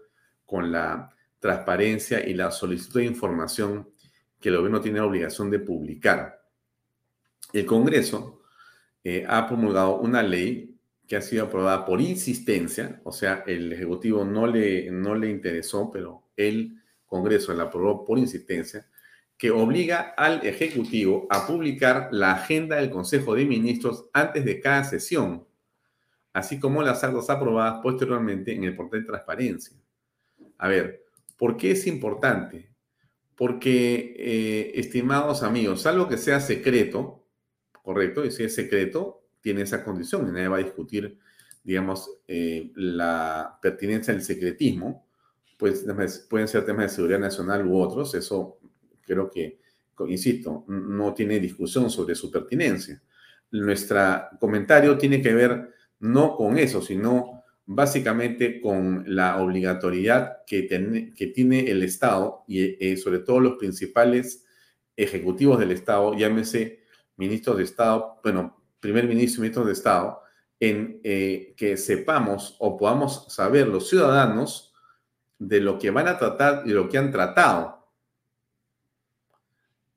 con la transparencia y la solicitud de información que el gobierno tiene la obligación de publicar? El Congreso eh, ha promulgado una ley que ha sido aprobada por insistencia, o sea, el Ejecutivo no le, no le interesó, pero el Congreso la aprobó por insistencia, que obliga al Ejecutivo a publicar la agenda del Consejo de Ministros antes de cada sesión, así como las actas aprobadas posteriormente en el portal de transparencia. A ver, ¿por qué es importante? Porque, eh, estimados amigos, algo que sea secreto, correcto, y si es secreto, tiene esa condición y nadie va a discutir, digamos, eh, la pertinencia del secretismo, pues pueden ser temas de seguridad nacional u otros, eso creo que, insisto, no tiene discusión sobre su pertinencia. Nuestro comentario tiene que ver no con eso, sino básicamente con la obligatoriedad que, que tiene el Estado y eh, sobre todo los principales ejecutivos del Estado, llámese ministros de Estado, bueno, primer ministro y ministros de Estado, en eh, que sepamos o podamos saber los ciudadanos de lo que van a tratar y lo que han tratado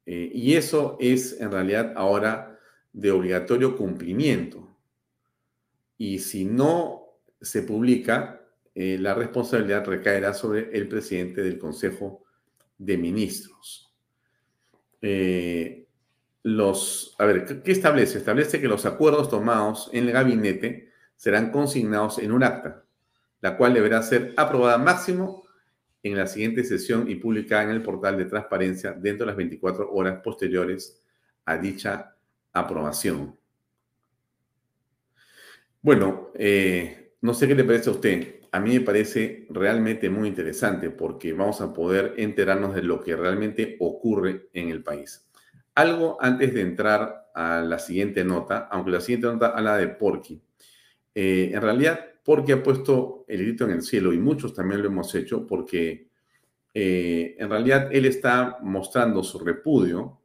eh, y eso es en realidad ahora de obligatorio cumplimiento. Y si no se publica, eh, la responsabilidad recaerá sobre el presidente del Consejo de Ministros. Eh, los, a ver, ¿qué establece? Establece que los acuerdos tomados en el gabinete serán consignados en un acta, la cual deberá ser aprobada máximo en la siguiente sesión y publicada en el portal de transparencia dentro de las 24 horas posteriores a dicha aprobación. Bueno, eh, no sé qué le parece a usted. A mí me parece realmente muy interesante porque vamos a poder enterarnos de lo que realmente ocurre en el país. Algo antes de entrar a la siguiente nota, aunque la siguiente nota habla de Porky. Eh, en realidad, porque ha puesto el grito en el cielo y muchos también lo hemos hecho porque eh, en realidad él está mostrando su repudio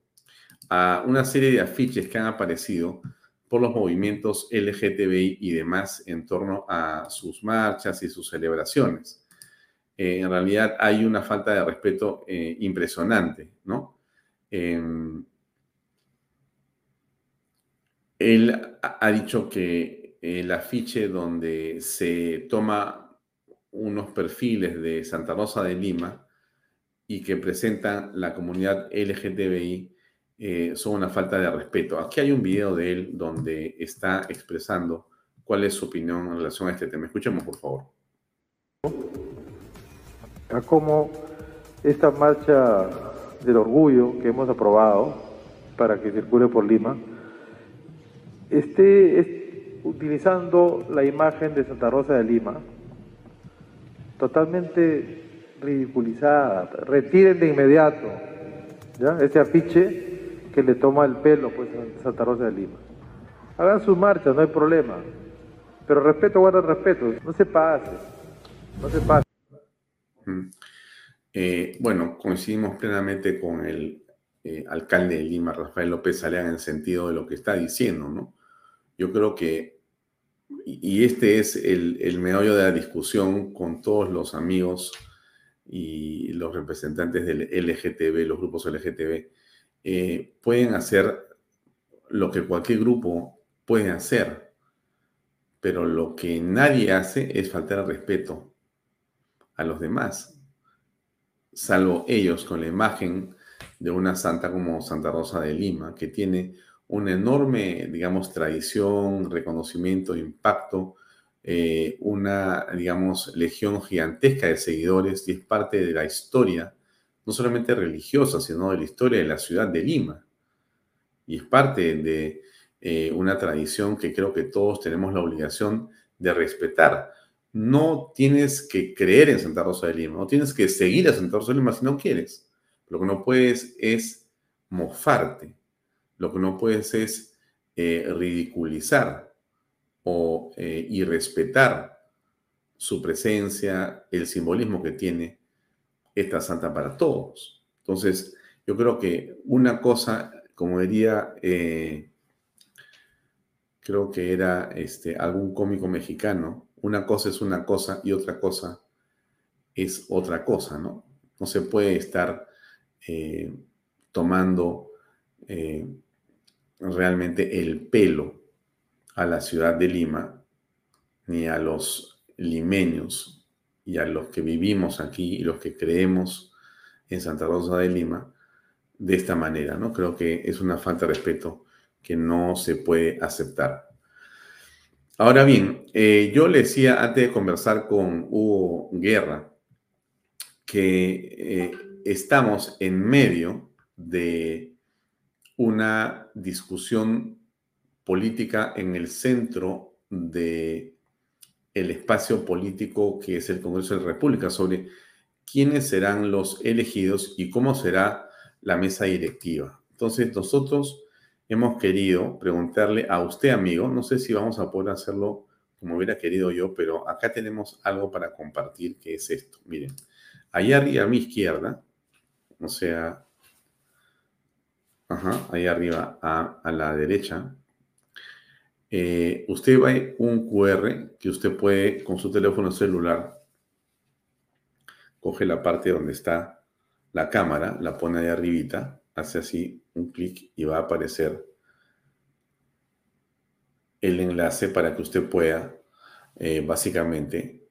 a una serie de afiches que han aparecido por los movimientos LGTBI y demás en torno a sus marchas y sus celebraciones. Eh, en realidad hay una falta de respeto eh, impresionante, ¿no? Em, él ha dicho que el afiche donde se toma unos perfiles de Santa Rosa de Lima y que presentan la comunidad LGTBI eh, son una falta de respeto. Aquí hay un video de él donde está expresando cuál es su opinión en relación a este tema. Escuchemos, por favor. A cómo esta marcha del orgullo que hemos aprobado para que circule por Lima, este, utilizando la imagen de Santa Rosa de Lima, totalmente ridiculizada. Retiren de inmediato ¿ya? ese afiche que le toma el pelo pues, a Santa Rosa de Lima. Hagan sus marchas, no hay problema. Pero respeto, guarda respeto. No se pase. No se pase. Mm. Eh, bueno, coincidimos plenamente con el eh, alcalde de Lima, Rafael López Alea, en el sentido de lo que está diciendo, ¿no? Yo creo que, y este es el, el meollo de la discusión con todos los amigos y los representantes del LGTB, los grupos LGTB, eh, pueden hacer lo que cualquier grupo puede hacer, pero lo que nadie hace es faltar al respeto a los demás, salvo ellos con la imagen de una santa como Santa Rosa de Lima, que tiene una enorme, digamos, tradición, reconocimiento, impacto, eh, una, digamos, legión gigantesca de seguidores y es parte de la historia, no solamente religiosa, sino de la historia de la ciudad de Lima. Y es parte de eh, una tradición que creo que todos tenemos la obligación de respetar. No tienes que creer en Santa Rosa de Lima, no tienes que seguir a Santa Rosa de Lima si no quieres. Lo que no puedes es mofarte, lo que no puedes es eh, ridiculizar o eh, irrespetar su presencia, el simbolismo que tiene esta santa para todos. Entonces, yo creo que una cosa, como diría, eh, creo que era este, algún cómico mexicano, una cosa es una cosa y otra cosa es otra cosa, ¿no? No se puede estar eh, tomando eh, realmente el pelo a la ciudad de Lima, ni a los limeños y a los que vivimos aquí y los que creemos en Santa Rosa de Lima de esta manera, ¿no? Creo que es una falta de respeto que no se puede aceptar. Ahora bien, eh, yo le decía antes de conversar con Hugo Guerra que estamos en medio de una discusión política en el centro de el espacio político que es el Congreso de la República sobre quiénes serán los elegidos y cómo será la mesa directiva. Entonces, nosotros hemos querido preguntarle a usted, amigo, no sé si vamos a poder hacerlo como hubiera querido yo, pero acá tenemos algo para compartir que es esto. Miren, allá arriba a mi izquierda o sea, ajá, ahí arriba a, la derecha, eh, usted va a un QR que usted puede con su teléfono celular, coge la parte donde está la cámara, la pone ahí arribita, hace así un clic y va a aparecer el enlace para que usted pueda eh, básicamente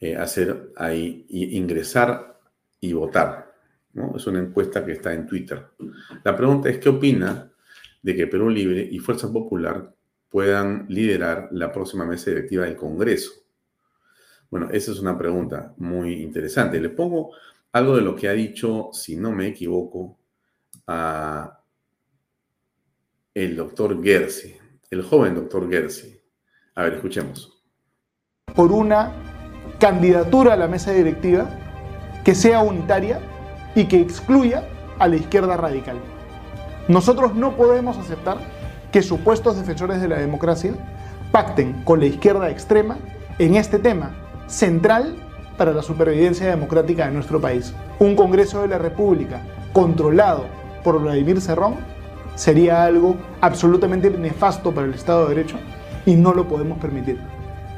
eh, hacer ahí, ingresar y votar. Es una encuesta que está en Twitter. La pregunta es, ¿qué opina de que Perú Libre y Fuerza Popular puedan liderar la próxima mesa directiva del Congreso? Bueno, esa es una pregunta muy interesante. Le pongo algo de lo que ha dicho, si no me equivoco, el doctor Gersi, el joven doctor Gersi. A ver, escuchemos. Por una candidatura a la mesa directiva que sea unitaria y que excluya a la izquierda radical. Nosotros no podemos aceptar que supuestos defensores de la democracia pacten con la izquierda extrema en este tema central para la supervivencia democrática de nuestro país. Un Congreso de la República controlado por Vladimir Cerrón sería algo absolutamente nefasto para el Estado de Derecho y no lo podemos permitir.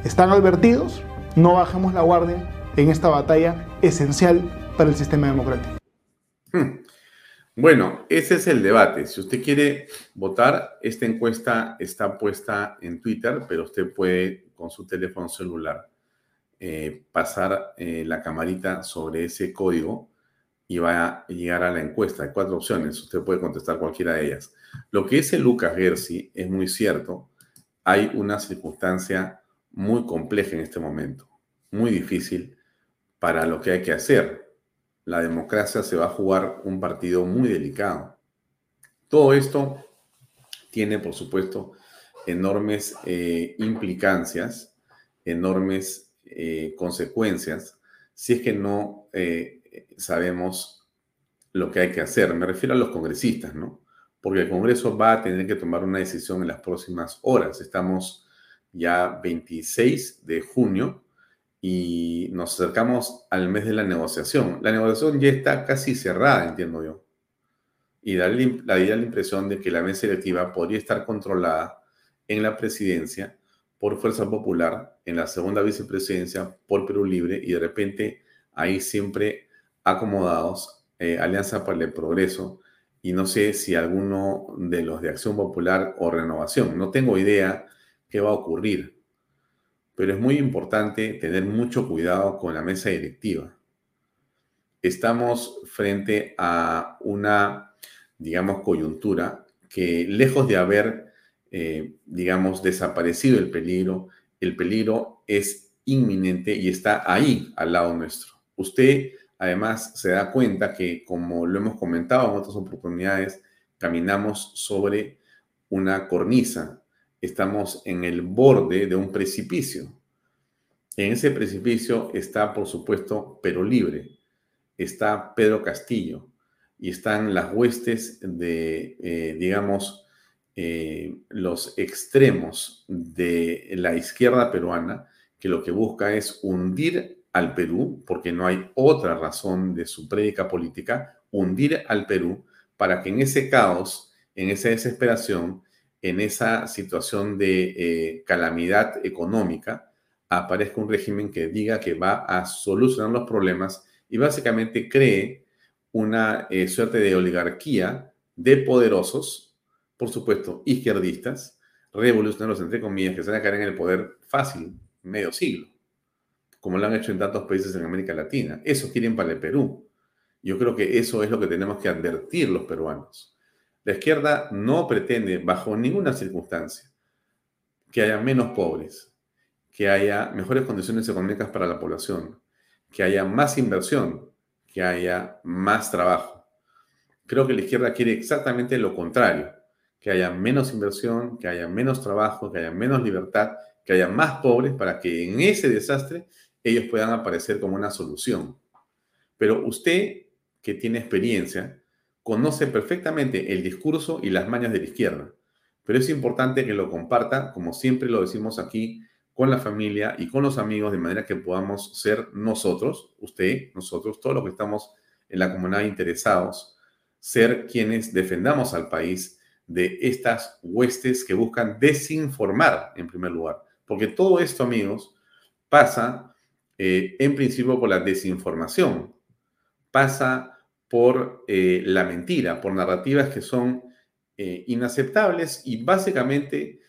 Están advertidos, no bajemos la guardia en esta batalla esencial para el sistema democrático. Hmm. Bueno, ese es el debate. Si usted quiere votar, esta encuesta está puesta en Twitter, pero usted puede con su teléfono celular eh, pasar eh, la camarita sobre ese código y va a llegar a la encuesta. Hay cuatro opciones, usted puede contestar cualquiera de ellas. Lo que dice Lucas Gersi es muy cierto. Hay una circunstancia muy compleja en este momento, muy difícil para lo que hay que hacer la democracia se va a jugar un partido muy delicado. Todo esto tiene, por supuesto, enormes eh, implicancias, enormes eh, consecuencias, si es que no eh, sabemos lo que hay que hacer. Me refiero a los congresistas, ¿no? Porque el Congreso va a tener que tomar una decisión en las próximas horas. Estamos ya 26 de junio y nos acercamos al mes de la negociación. La negociación ya está casi cerrada, entiendo yo. Y da la, la impresión de que la mesa electiva podría estar controlada en la presidencia por Fuerza Popular, en la segunda vicepresidencia por Perú Libre y de repente ahí siempre acomodados eh, Alianza para el Progreso y no sé si alguno de los de Acción Popular o Renovación. No tengo idea qué va a ocurrir, pero es muy importante tener mucho cuidado con la mesa directiva. Estamos frente a una, digamos, coyuntura que lejos de haber, eh, digamos, desaparecido el peligro, el peligro es inminente y está ahí al lado nuestro. Usted Además, se da cuenta que, como lo hemos comentado en otras oportunidades, caminamos sobre una cornisa. Estamos en el borde de un precipicio. En ese precipicio está, por supuesto, Pero Libre, está Pedro Castillo y están las huestes de, eh, digamos, eh, los extremos de la izquierda peruana, que lo que busca es hundir al Perú, porque no hay otra razón de su prédica política, hundir al Perú para que en ese caos, en esa desesperación, en esa situación de eh, calamidad económica, aparezca un régimen que diga que va a solucionar los problemas y básicamente cree una eh, suerte de oligarquía de poderosos, por supuesto, izquierdistas, revolucionarios, entre comillas, que se van a caer en el poder fácil, medio siglo como lo han hecho en tantos países en América Latina. Eso quieren para el Perú. Yo creo que eso es lo que tenemos que advertir los peruanos. La izquierda no pretende, bajo ninguna circunstancia, que haya menos pobres, que haya mejores condiciones económicas para la población, que haya más inversión, que haya más trabajo. Creo que la izquierda quiere exactamente lo contrario, que haya menos inversión, que haya menos trabajo, que haya menos libertad, que haya más pobres para que en ese desastre ellos puedan aparecer como una solución. Pero usted, que tiene experiencia, conoce perfectamente el discurso y las mañas de la izquierda. Pero es importante que lo comparta, como siempre lo decimos aquí, con la familia y con los amigos, de manera que podamos ser nosotros, usted, nosotros, todos los que estamos en la comunidad interesados, ser quienes defendamos al país de estas huestes que buscan desinformar en primer lugar. Porque todo esto, amigos, pasa eh, en principio por la desinformación, pasa por eh, la mentira, por narrativas que son eh, inaceptables y básicamente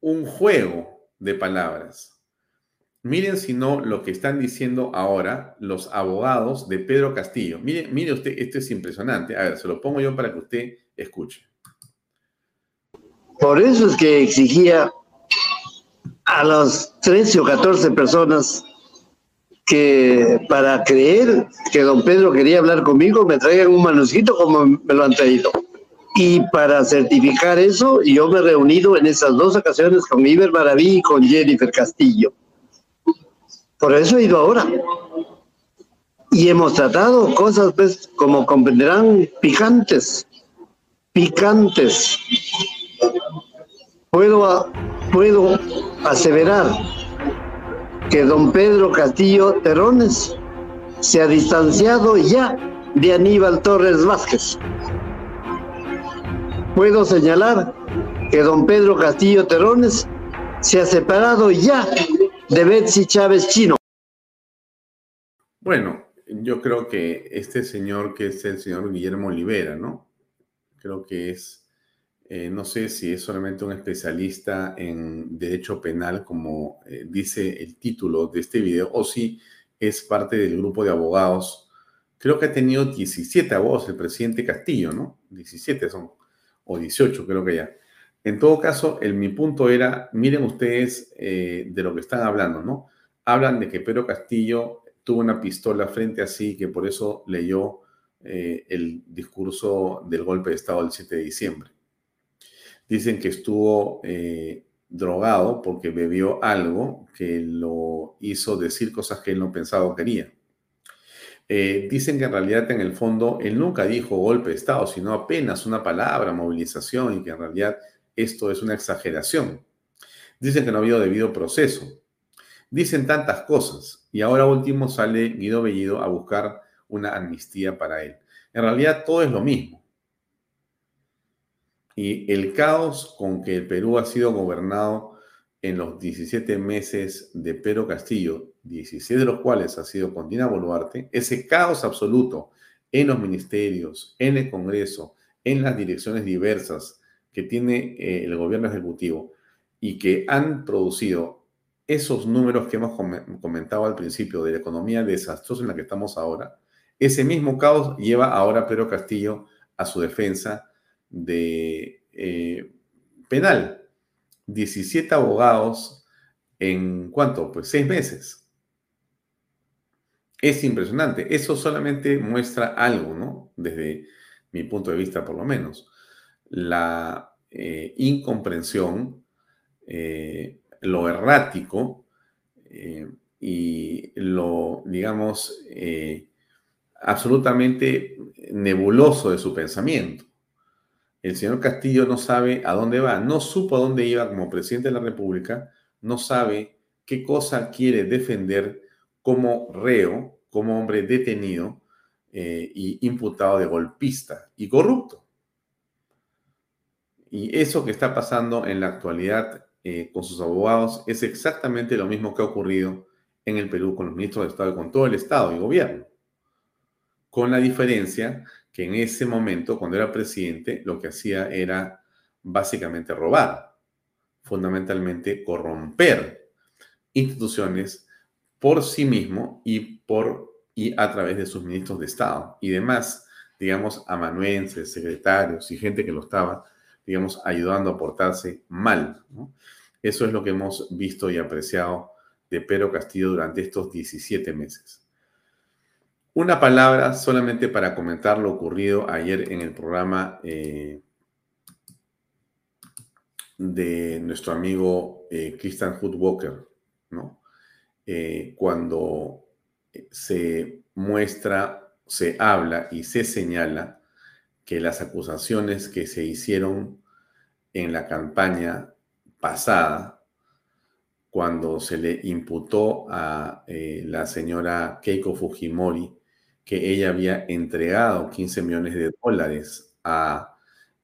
un juego de palabras. Miren si no lo que están diciendo ahora los abogados de Pedro Castillo. Mire, mire usted, esto es impresionante. A ver, se lo pongo yo para que usted escuche. Por eso es que exigía a las 13 o 14 personas que para creer que don Pedro quería hablar conmigo me traigan un manuscrito como me lo han traído. Y para certificar eso, yo me he reunido en esas dos ocasiones con Iber Maraví y con Jennifer Castillo. Por eso he ido ahora. Y hemos tratado cosas, pues, como comprenderán, picantes. Picantes. Puedo, puedo aseverar que don Pedro Castillo Terrones se ha distanciado ya de Aníbal Torres Vázquez. Puedo señalar que don Pedro Castillo Terrones se ha separado ya de Betsy Chávez Chino. Bueno, yo creo que este señor, que es el señor Guillermo Olivera, ¿no? Creo que es eh, no sé si es solamente un especialista en derecho penal, como eh, dice el título de este video, o si es parte del grupo de abogados. Creo que ha tenido 17 abogados el presidente Castillo, ¿no? 17 son, o 18 creo que ya. En todo caso, el, mi punto era, miren ustedes eh, de lo que están hablando, ¿no? Hablan de que Pedro Castillo tuvo una pistola frente a sí, que por eso leyó el discurso del golpe de Estado del 7 de diciembre. Dicen que estuvo eh, drogado porque bebió algo que lo hizo decir cosas que él no pensaba o quería. Eh, dicen que en realidad en el fondo él nunca dijo golpe de Estado, sino apenas una palabra, movilización, y que en realidad esto es una exageración. Dicen que no ha habido debido proceso. Dicen tantas cosas y ahora último sale Guido Bellido a buscar una amnistía para él. En realidad todo es lo mismo. Y el caos con que el Perú ha sido gobernado en los 17 meses de Pedro Castillo, 16 de los cuales ha sido con Dina Boluarte, ese caos absoluto en los ministerios, en el Congreso, en las direcciones diversas que tiene eh, el gobierno ejecutivo y que han producido esos números que hemos comentado al principio de la economía desastrosa en la que estamos ahora, ese mismo caos lleva ahora Pedro Castillo a su defensa de eh, penal. 17 abogados en cuánto? Pues seis meses. Es impresionante. Eso solamente muestra algo, ¿no? Desde mi punto de vista, por lo menos. La eh, incomprensión, eh, lo errático y lo, digamos, absolutamente nebuloso de su pensamiento. El señor Castillo no sabe a dónde va, no supo a dónde iba como presidente de la República, no sabe qué cosa quiere defender como reo, como hombre detenido eh, y imputado de golpista y corrupto. Y eso que está pasando en la actualidad eh, con sus abogados es exactamente lo mismo que ha ocurrido en el Perú con los ministros de Estado y con todo el Estado y gobierno con la diferencia que en ese momento, cuando era presidente, lo que hacía era básicamente robar, fundamentalmente corromper instituciones por sí mismo y por y a través de sus ministros de Estado y demás, digamos, amanuenses, secretarios y gente que lo estaba, digamos, ayudando a portarse mal. Eso es lo que hemos visto y apreciado de Pedro Castillo durante estos 17 meses. Una palabra solamente para comentar lo ocurrido ayer en el programa eh, de nuestro amigo eh, Christian Hoodwalker, ¿no? Eh, cuando se muestra, se habla y se señala que las acusaciones que se hicieron en la campaña pasada, cuando se le imputó a la señora Keiko Fujimori que ella había entregado 15 millones de dólares a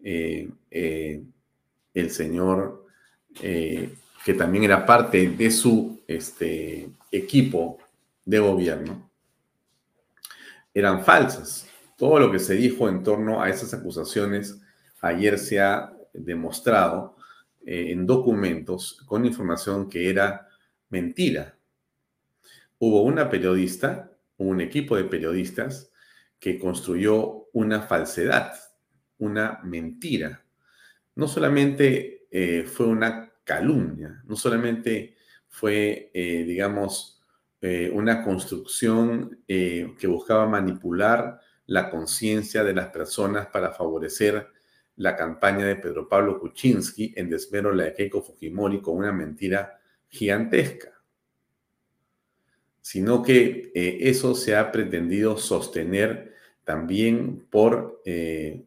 eh, eh, el señor eh, que también era parte de su este, equipo de gobierno, eran falsas. Todo lo que se dijo en torno a esas acusaciones ayer se ha demostrado en documentos con información que era mentira. Hubo una periodista un equipo de periodistas que construyó una falsedad, una mentira. No solamente eh, fue una calumnia, no solamente fue, eh, digamos, eh, una construcción que buscaba manipular la conciencia de las personas para favorecer la campaña de Pedro Pablo Kuczynski en desmero la de Keiko Fujimori con una mentira gigantesca sino que eh, eso se ha pretendido sostener también por, eh,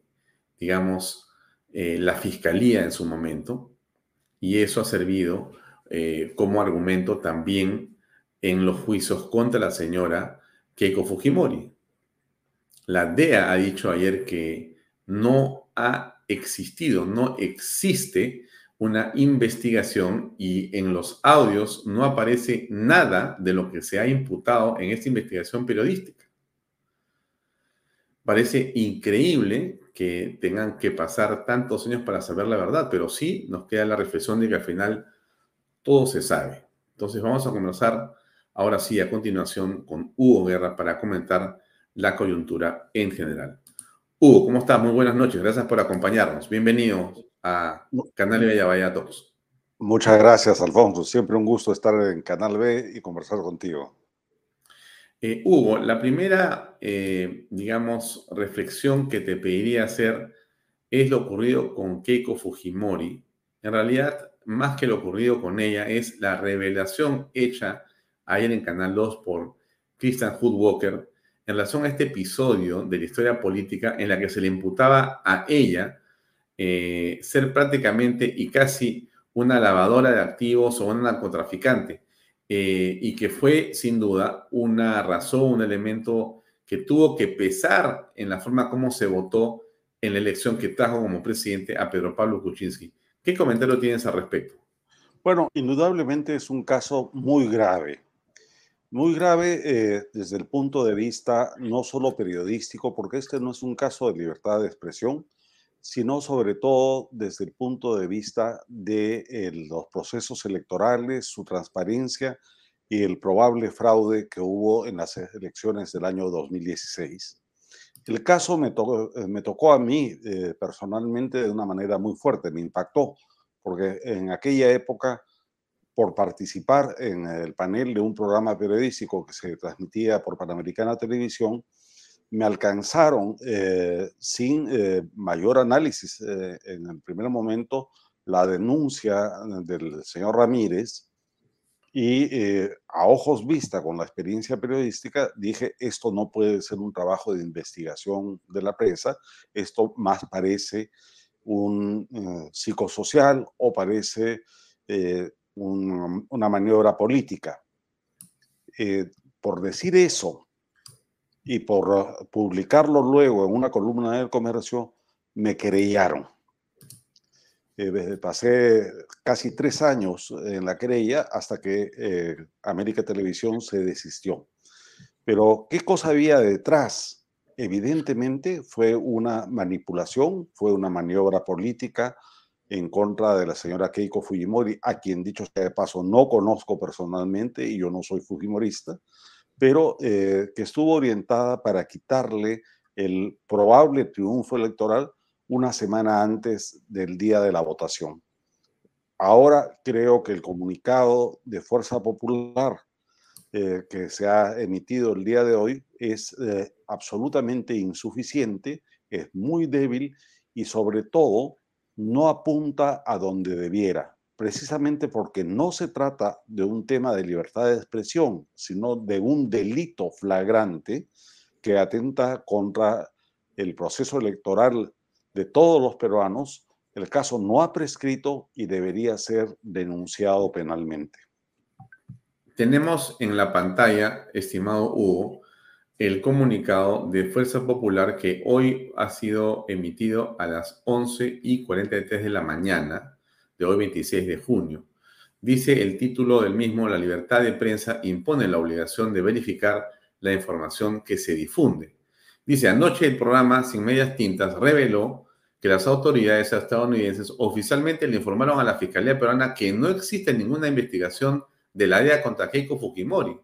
digamos, eh, la fiscalía en su momento, y eso ha servido como argumento también en los juicios contra la señora Keiko Fujimori. La DEA ha dicho ayer que no ha existido, no existe una investigación y en los audios no aparece nada de lo que se ha imputado en esta investigación periodística. Parece increíble que tengan que pasar tantos años para saber la verdad, pero sí nos queda la reflexión de que al final todo se sabe. Entonces vamos a comenzar ahora sí a continuación con Hugo Guerra para comentar la coyuntura en general. Hugo, ¿cómo estás? Muy buenas noches. Gracias por acompañarnos. Bienvenido a Canal B y a Vaya Todos. Muchas gracias, Alfonso. Siempre un gusto estar en Canal B y conversar contigo. Eh, Hugo, la primera, eh, digamos, reflexión que te pediría hacer es lo ocurrido con Keiko Fujimori. En realidad, más que lo ocurrido con ella, es la revelación hecha ayer en Canal 2 por Christian Hoodwalker en relación a este episodio de la historia política en la que se le imputaba a ella eh, ser prácticamente y casi una lavadora de activos o una narcotraficante. eh, y que fue sin duda una razón, un elemento que tuvo que pesar en la forma como se votó en la elección que trajo como presidente a Pedro Pablo Kuczynski. ¿Qué comentario tienes al respecto? Bueno, indudablemente es un caso muy grave. Muy grave eh, desde el punto de vista no solo periodístico, porque este no es un caso de libertad de expresión, sino sobre todo desde el punto de vista de eh, los procesos electorales, su transparencia y el probable fraude que hubo en las elecciones del año 2016. El caso me, eh, me tocó a mí personalmente de una manera muy fuerte, me impactó porque en aquella época, por participar en el panel de un programa periodístico que se transmitía por Panamericana Televisión, me alcanzaron eh, sin eh, mayor análisis eh, en el primer momento la denuncia del señor Ramírez y a ojos vista con la experiencia periodística dije esto no puede ser un trabajo de investigación de la prensa, esto más parece un psicosocial o parece una maniobra política. Por decir eso y por publicarlo luego en una columna del comercio, me creyeron. pasé casi tres años en la querella hasta que América Televisión se desistió. Pero, ¿qué cosa había detrás? evidentemente fue una manipulación, fue una maniobra política en contra de la señora Keiko Fujimori, a quien dicho sea de paso no conozco personalmente y yo no soy fujimorista, pero eh, que estuvo orientada para quitarle el probable triunfo electoral una semana antes del día de la votación. Ahora creo que el comunicado de Fuerza Popular eh, que se ha emitido el día de hoy es eh, absolutamente insuficiente, es muy débil y sobre todo no apunta a donde debiera, precisamente porque no se trata de un tema de libertad de expresión, sino de un delito flagrante que atenta contra el proceso electoral de todos los peruanos. El caso no ha prescrito y debería ser denunciado penalmente. Tenemos en la pantalla, estimado Hugo, el comunicado de Fuerza Popular que hoy ha sido emitido a las 11 y 43 de la mañana de hoy 26 de junio. Dice el título del mismo, la libertad de prensa impone la obligación de verificar la información que se difunde. Dice, anoche el programa Sin Medias Tintas reveló que las autoridades estadounidenses oficialmente le informaron a la Fiscalía Peruana que no existe ninguna investigación de la idea contra Keiko Fujimori,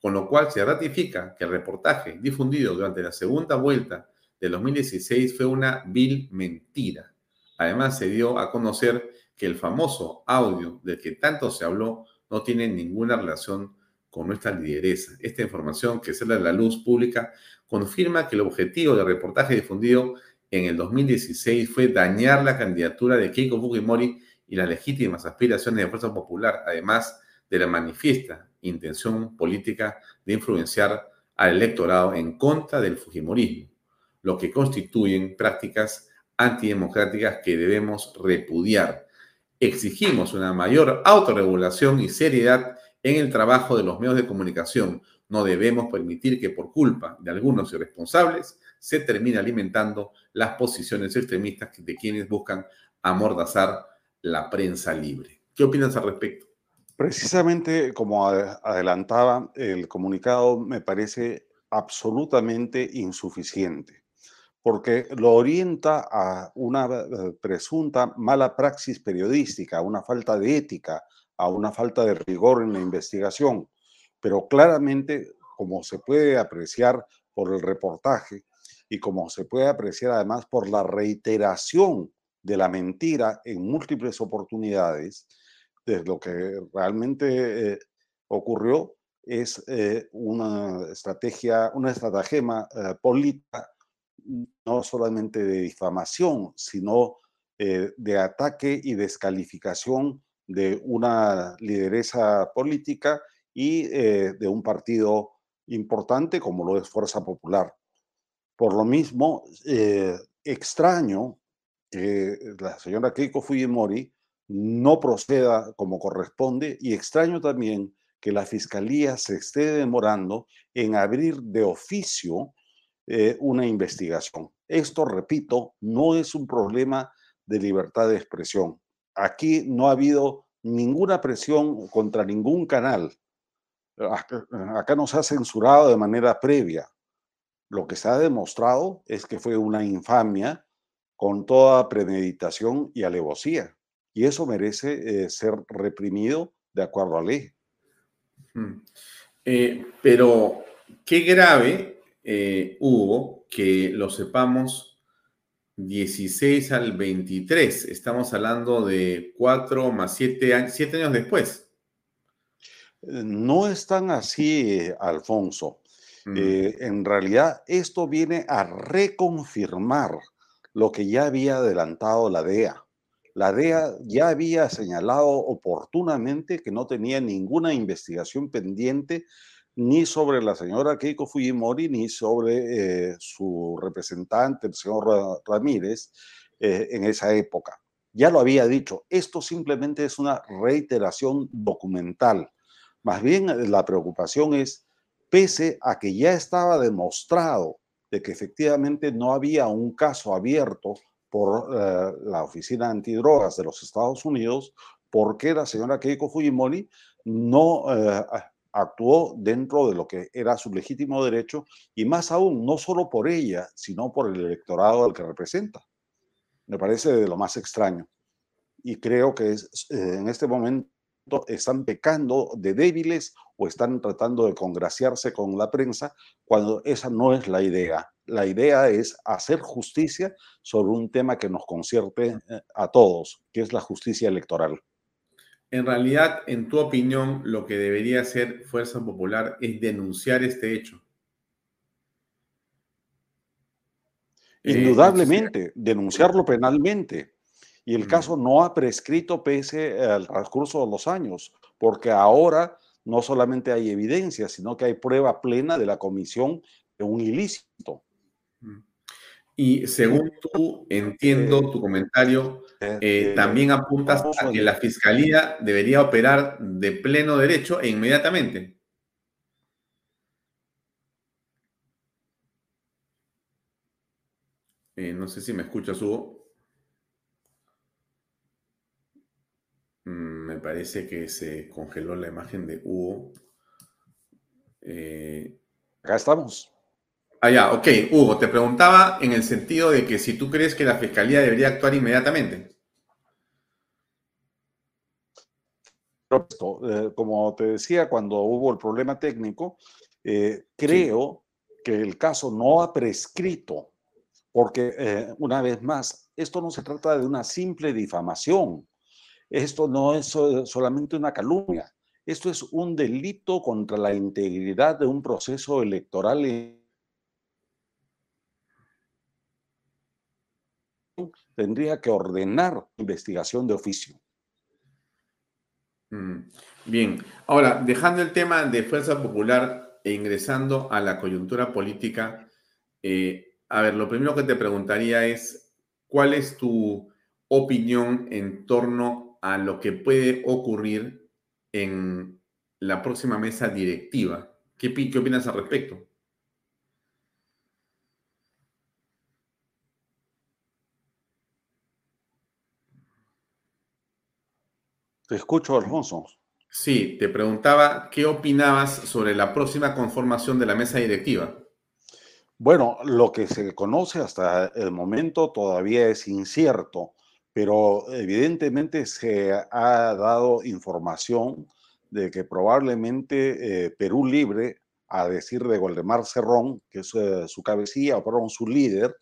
con lo cual se ratifica que el reportaje difundido durante la segunda vuelta de 2016 fue una vil mentira. Además, se dio a conocer que el famoso audio del que tanto se habló no tiene ninguna relación con nuestra lideresa. Esta información que sale a la luz pública confirma que el objetivo del reportaje difundido en el 2016 fue dañar la candidatura de Keiko Fujimori y las legítimas aspiraciones de Fuerza Popular. Además, de la manifiesta intención política de influenciar al electorado en contra del Fujimorismo, lo que constituyen prácticas antidemocráticas que debemos repudiar. Exigimos una mayor autorregulación y seriedad en el trabajo de los medios de comunicación. No debemos permitir que por culpa de algunos irresponsables se termine alimentando las posiciones extremistas de quienes buscan amordazar la prensa libre. ¿Qué opinas al respecto? Precisamente como adelantaba, el comunicado me parece absolutamente insuficiente, porque lo orienta a una eh, presunta mala praxis periodística, a una falta de ética, a una falta de rigor en la investigación, pero claramente, como se puede apreciar por el reportaje y como se puede apreciar además por la reiteración de la mentira en múltiples oportunidades, lo que realmente eh, ocurrió es eh, una estrategia, una estratagema eh, política, no solamente de difamación, sino de ataque y descalificación de una lideresa política y de un partido importante como lo es Fuerza Popular. Por lo mismo, extraño que la señora Keiko Fujimori no proceda como corresponde y extraño también que la Fiscalía se esté demorando en abrir de oficio eh, una investigación. Esto, repito, no es un problema de libertad de expresión. Aquí no ha habido ninguna presión contra ningún canal. Acá, acá nos ha censurado de manera previa. Lo que se ha demostrado es que fue una infamia con toda premeditación y alevosía. Y eso merece eh, ser reprimido de acuerdo a ley. Mm. Eh, pero qué grave, eh, Hugo, que lo sepamos 16 al 23. Estamos hablando de 4 más 7 años, 7 años después. No es tan así, Alfonso. Mm. en realidad, esto viene a reconfirmar lo que ya había adelantado la DEA. La DEA ya había señalado oportunamente que no tenía ninguna investigación pendiente ni sobre la señora Keiko Fujimori ni sobre eh, su representante, el señor Ramírez, eh, en esa época. Ya lo había dicho, esto simplemente es una reiteración documental. Más bien eh, la preocupación es, pese a que ya estaba demostrado de que efectivamente no había un caso abierto por la Oficina Antidrogas de los Estados Unidos, porque la señora Keiko Fujimori no actuó dentro de lo que era su legítimo derecho y más aún, no solo por ella, sino por el electorado al que representa. Me parece de lo más extraño. Y creo que eh, en este momento están pecando de débiles o están tratando de congraciarse con la prensa cuando esa no es la idea. La idea es hacer justicia sobre un tema que nos concierte eh, a todos, que es la justicia electoral. En realidad, en tu opinión, lo que debería hacer Fuerza Popular es denunciar este hecho. Eh, Indudablemente, denunciarlo penalmente. Y el caso no ha prescrito pese al transcurso de los años, porque ahora no solamente hay evidencia, sino que hay prueba plena de la comisión de un ilícito. Y según tú, entiendo tu comentario, eh, también apuntas a que la fiscalía debería operar de pleno derecho e inmediatamente. Eh, no sé si me escuchas, Hugo. Mm, me parece que se congeló la imagen de Hugo. Eh, Acá estamos. Ah, ya, ok. Hugo, te preguntaba en el sentido de que si tú crees que la fiscalía debería actuar inmediatamente. Eh, como te decía, cuando hubo el problema técnico, eh, creo que el caso no ha prescrito, porque una vez más, esto no se trata de una simple difamación esto no es solamente una calumnia, esto es un delito contra la integridad de un proceso electoral. Tendría que ordenar investigación de oficio. Mm, bien, ahora, dejando el tema de Fuerza Popular e ingresando a la coyuntura política, eh, a ver, lo primero que te preguntaría es, ¿cuál es tu opinión en torno a lo que puede ocurrir en la próxima mesa directiva. ¿Qué, qué opinas al respecto? Te escucho, Alfonso. Sí, te preguntaba qué opinabas sobre la próxima conformación de la mesa directiva. Bueno, lo que se conoce hasta el momento todavía es incierto pero evidentemente se ha dado información de que probablemente eh, Perú Libre, a decir de Goldemar Cerrón, que es eh, su cabecilla, o perdón, su líder,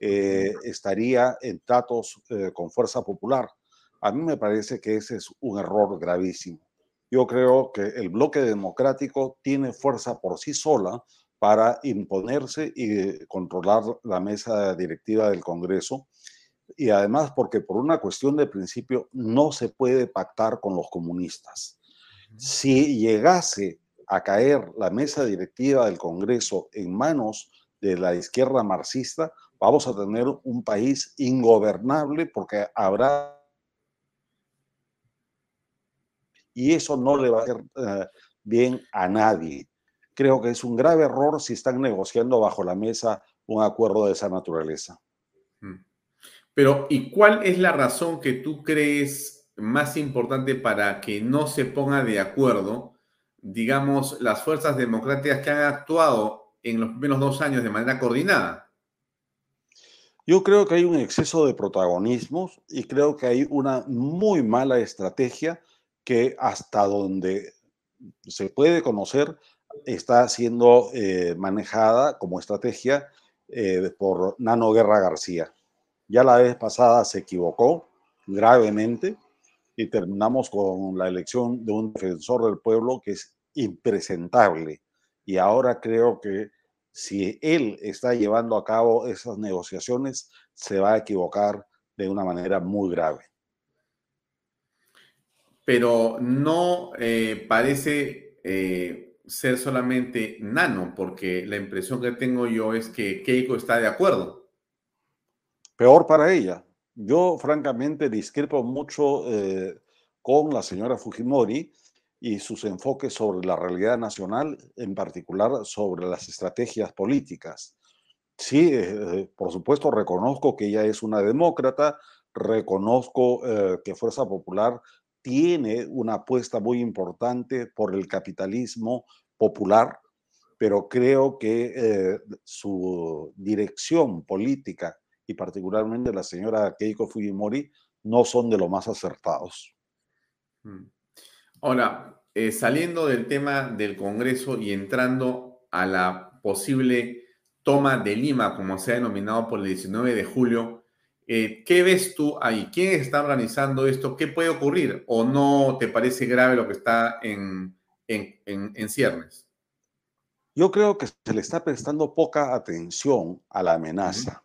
eh, estaría en tratos con Fuerza Popular. A mí me parece que ese es un error gravísimo. Yo creo que el bloque democrático tiene fuerza por sí sola para imponerse y controlar la mesa directiva del Congreso y además porque por una cuestión de principio no se puede pactar con los comunistas. Si llegase a caer la mesa directiva del Congreso en manos de la izquierda marxista, vamos a tener un país ingobernable porque habrá... Y eso no le va a ser eh, bien a nadie. Creo que es un grave error si están negociando bajo la mesa un acuerdo de esa naturaleza. Mm. Pero, ¿y cuál es la razón que tú crees más importante para que no se ponga de acuerdo, digamos, las fuerzas democráticas que han actuado en los primeros dos años de manera coordinada? Yo creo que hay un exceso de protagonismo y creo que hay una muy mala estrategia que hasta donde se puede conocer está siendo eh, manejada como estrategia eh, por Nano Guerra García. Ya la vez pasada se equivocó gravemente y terminamos con la elección de un defensor del pueblo que es impresentable. Y ahora creo que si él está llevando a cabo esas negociaciones, se va a equivocar de una manera muy grave. Pero no eh, parece eh, ser solamente nano, porque la impresión que tengo yo es que Keiko está de acuerdo. Peor para ella. Yo francamente discrepo mucho eh, con la señora Fujimori y sus enfoques sobre la realidad nacional, en particular sobre las estrategias políticas. Sí, eh, por supuesto, reconozco que ella es una demócrata, reconozco eh, que Fuerza Popular tiene una apuesta muy importante por el capitalismo popular, pero creo que eh, su dirección política y particularmente la señora Keiko Fujimori no son de lo más acertados. Mm. Ahora, eh, saliendo del tema del Congreso y entrando a la posible toma de Lima, como se ha denominado por el 19 de julio, eh, ¿qué ves tú ahí? ¿Quién está organizando esto? ¿Qué puede ocurrir? ¿O no te parece grave lo que está en, en, ciernes? Yo creo que se le está prestando poca atención a la amenaza.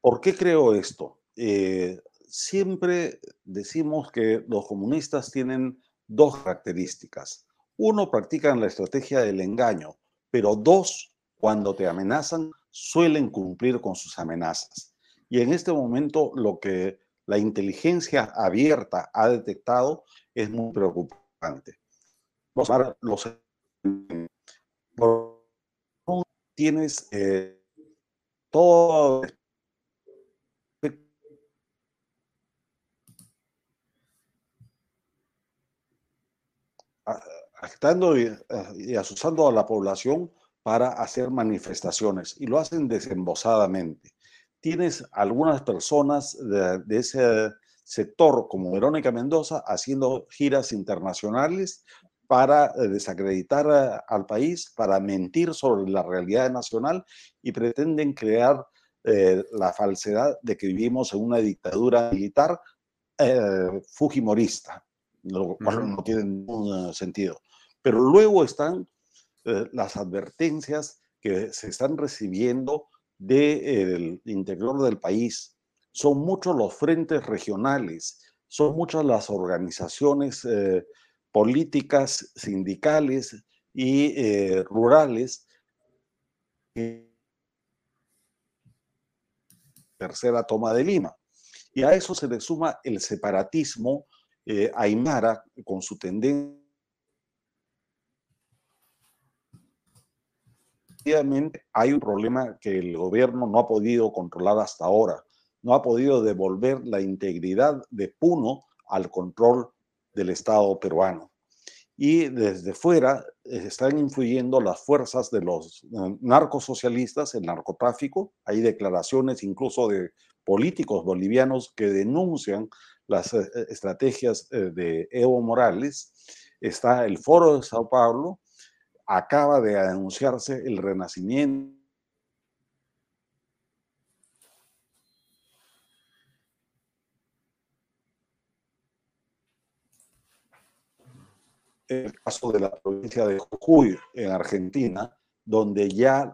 ¿Por qué creo esto? Eh, siempre decimos que los comunistas tienen dos características. Uno, practican la estrategia del engaño, pero dos, cuando te amenazan, suelen cumplir con sus amenazas. Y en este momento lo que la inteligencia abierta ha detectado es muy preocupante. Los, los [laughs] tienes eh, todo agitando y, y, asusando a la población para hacer manifestaciones y lo hacen desembosadamente. Tienes algunas personas de, ese sector, como Verónica Mendoza, haciendo giras internacionales para eh, desacreditar eh, al país, para mentir sobre la realidad nacional y pretenden crear eh, la falsedad de que vivimos en una dictadura militar fujimorista, lo cual no tiene ningún sentido. Pero luego están eh, las advertencias que se están recibiendo del interior del país. Son muchos los frentes regionales, son muchas las organizaciones eh, políticas, sindicales y eh, rurales. Tercera toma de Lima. Y a eso se le suma el separatismo aymara con su tendencia hay un problema que el gobierno no ha podido controlar hasta ahora. No ha podido devolver la integridad de Puno al control del Estado peruano. Y desde fuera eh, están influyendo las fuerzas de los eh, narcosocialistas, el narcotráfico. Hay declaraciones incluso de políticos bolivianos que denuncian las eh, estrategias de Evo Morales. Está el Foro de Sao Paulo, acaba de anunciarse el renacimiento el caso de la provincia de Jujuy en Argentina, donde ya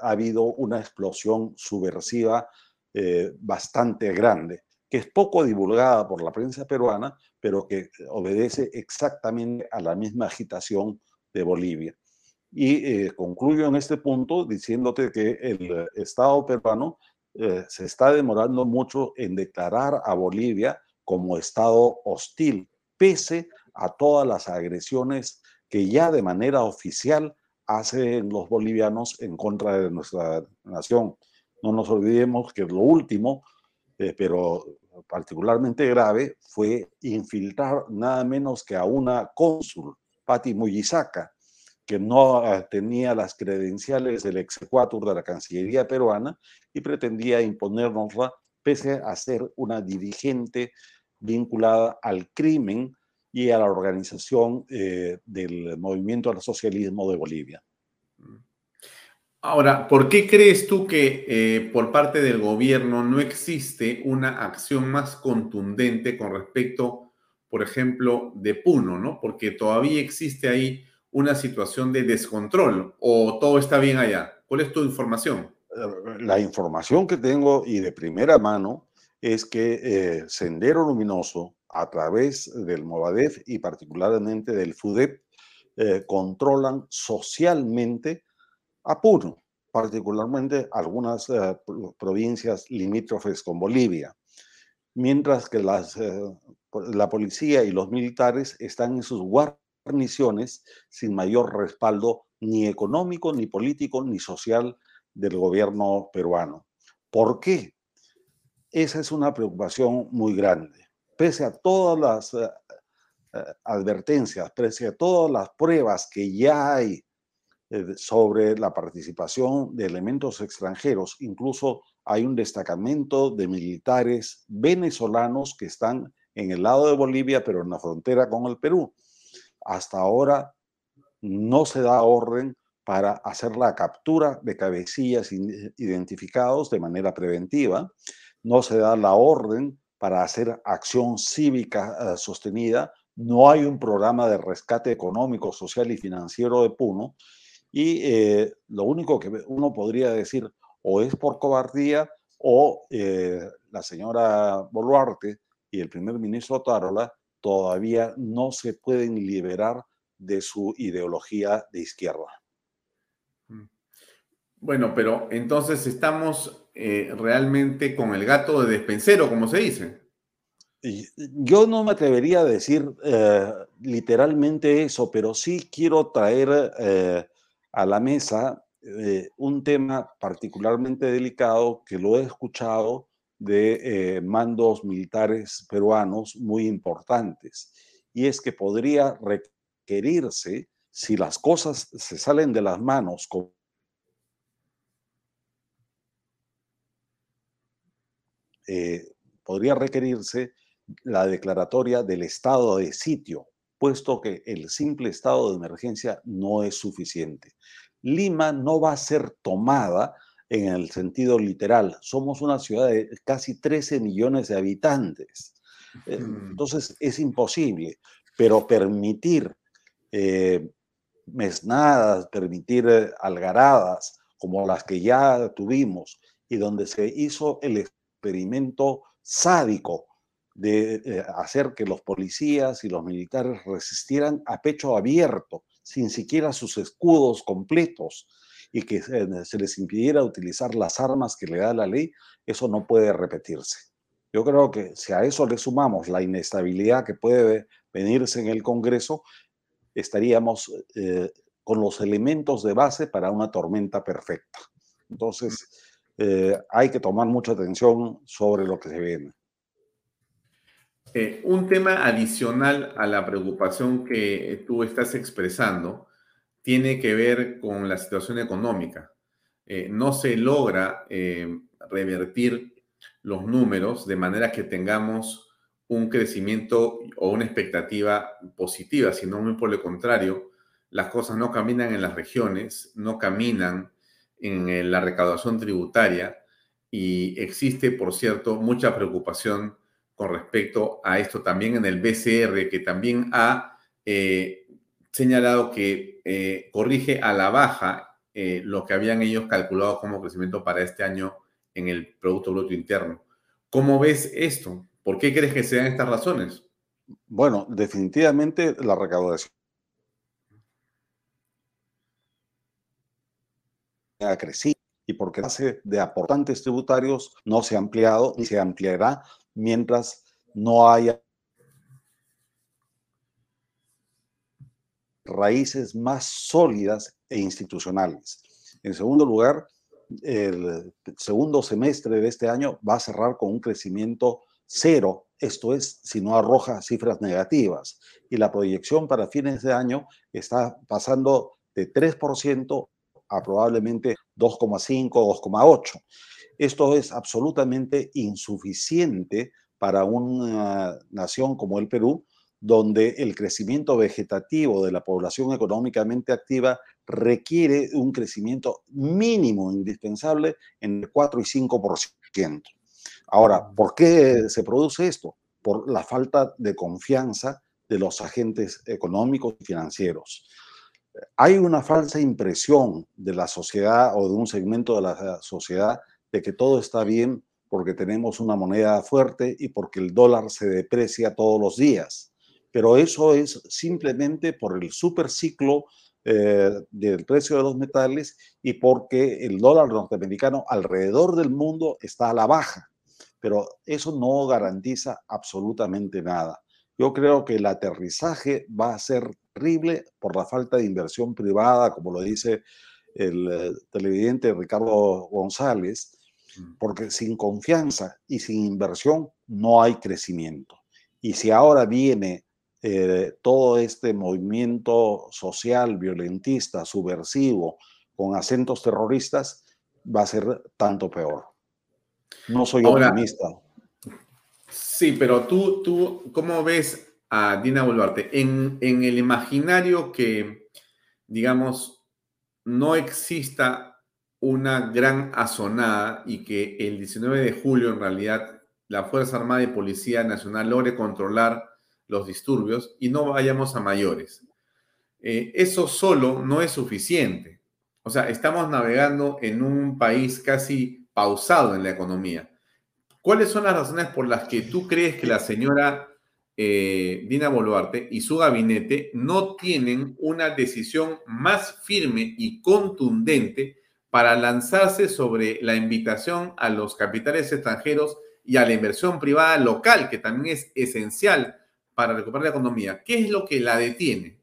ha habido una explosión subversiva eh, bastante grande, que es poco divulgada por la prensa peruana, pero que obedece exactamente a la misma agitación de Bolivia. Y eh, concluyo en este punto diciéndote que el Estado peruano eh, se está demorando mucho en declarar a Bolivia como Estado hostil, pese a todas las agresiones que ya de manera oficial hacen los bolivianos en contra de nuestra nación. No nos olvidemos que lo último, eh, pero particularmente grave, fue infiltrar nada menos que a una cónsul, Patti Muyisaca, que no eh, tenía las credenciales del exequatur de la Cancillería peruana y pretendía imponernosla pese a ser una dirigente vinculada al crimen y a la organización eh, del movimiento al socialismo de Bolivia. Ahora, ¿por qué crees tú que eh, por parte del gobierno no existe una acción más contundente con respecto, por ejemplo, de Puno, ¿no? Porque todavía existe ahí una situación de descontrol o todo está bien allá. ¿Cuál es tu información? La información que tengo y de primera mano es que eh, Sendero Luminoso, a través del Movadef y particularmente del FUDEP, eh, controlan socialmente a Puno, particularmente algunas eh, provincias limítrofes con Bolivia, mientras que las, la policía y los militares están en sus guarniciones sin mayor respaldo ni económico, ni político, ni social del gobierno peruano. ¿Por qué? Esa es una preocupación muy grande. Pese a todas las eh, eh, advertencias, pese a todas las pruebas que ya hay eh, sobre la participación de elementos extranjeros, incluso hay un destacamento de militares venezolanos que están en el lado de Bolivia, pero en la frontera con el Perú. Hasta ahora no se da orden para hacer la captura de cabecillas identificados de manera preventiva no se da la orden para hacer acción cívica eh, sostenida, no hay un programa de rescate económico, social y financiero de Puno, y eh, lo único que uno podría decir o es por cobardía o eh, la señora Boluarte y el primer ministro Tarola todavía no se pueden liberar de su ideología de izquierda. Mm. Bueno, pero entonces estamos eh, realmente con el gato de despensero, como se dice. Yo no me atrevería a decir eh, literalmente eso, pero sí quiero traer eh, a la mesa un tema particularmente delicado que lo he escuchado de mandos militares peruanos muy importantes, y es que podría requerirse, si las cosas se salen de las manos, Eh, podría requerirse la declaratoria del estado de sitio, puesto que el simple estado de emergencia no es suficiente. Lima no va a ser tomada en el sentido literal. Somos una ciudad de casi 13 millones de habitantes. Eh, entonces es imposible, pero permitir eh, mesnadas, permitir algaradas como las que ya tuvimos y donde se hizo el experimento sádico de eh, hacer que los policías y los militares resistieran a pecho abierto, sin siquiera sus escudos completos, y que se les impidiera utilizar las armas que le da la ley, eso no puede repetirse. Yo creo que si a eso le sumamos la inestabilidad que puede venirse en el Congreso, estaríamos eh, con los elementos de base para una tormenta perfecta. Entonces, eh, hay que tomar mucha atención sobre lo que se viene. Eh, un tema adicional a la preocupación que tú estás expresando tiene que ver con la situación económica. Eh, no se logra revertir los números de manera que tengamos un crecimiento o una expectativa positiva, sino muy por el contrario, las cosas no caminan en las regiones, no caminan en la recaudación tributaria y existe, por cierto, mucha preocupación con respecto a esto también en el BCR, que también ha eh, señalado que eh, corrige a la baja eh, lo que habían ellos calculado como crecimiento para este año en el Producto Bruto Interno. ¿Cómo ves esto? ¿Por qué crees que sean estas razones? Bueno, definitivamente la recaudación ha crecido y porque la base de aportantes tributarios no se ha ampliado ni se ampliará mientras no haya raíces más sólidas e institucionales. En segundo lugar, el segundo semestre de este año va a cerrar con un crecimiento cero, esto es, si no arroja cifras negativas. Y la proyección para fines de año está pasando de 3% a probablemente 2,5, 2,8. Esto es absolutamente insuficiente para una nación como el Perú, donde el crecimiento vegetativo de la población económicamente activa requiere un crecimiento mínimo indispensable en el 4 y 5%. Ahora, ¿por qué se produce esto? Por la falta de confianza de los agentes económicos y financieros. Hay una falsa impresión de la sociedad o de un segmento de la sociedad de que todo está bien porque tenemos una moneda fuerte y porque el dólar se deprecia todos los días. Pero eso es simplemente por el superciclo eh, del precio de los metales y porque el dólar norteamericano alrededor del mundo está a la baja. Pero eso no garantiza absolutamente nada. Yo creo que el aterrizaje va a ser terrible por la falta de inversión privada, como lo dice el eh, televidente Ricardo González, Mm. porque sin confianza y sin inversión no hay crecimiento. Y si ahora viene eh, todo este movimiento social, violentista, subversivo, con acentos terroristas, va a ser tanto peor. No soy optimista. Sí, pero tú, tú, ¿cómo ves a Dina Boluarte? En, en el imaginario que, digamos, no exista una gran azonada y que el 19 de julio en realidad la Fuerza Armada y Policía Nacional logre controlar los disturbios y no vayamos a mayores. Eh, eso solo no es suficiente. O sea, estamos navegando en un país casi pausado en la economía. ¿Cuáles son las razones por las que tú crees que la señora eh, Dina Boluarte y su gabinete no tienen una decisión más firme y contundente para lanzarse sobre la invitación a los capitales extranjeros y a la inversión privada local, que también es esencial para recuperar la economía. ¿Qué es lo que la detiene?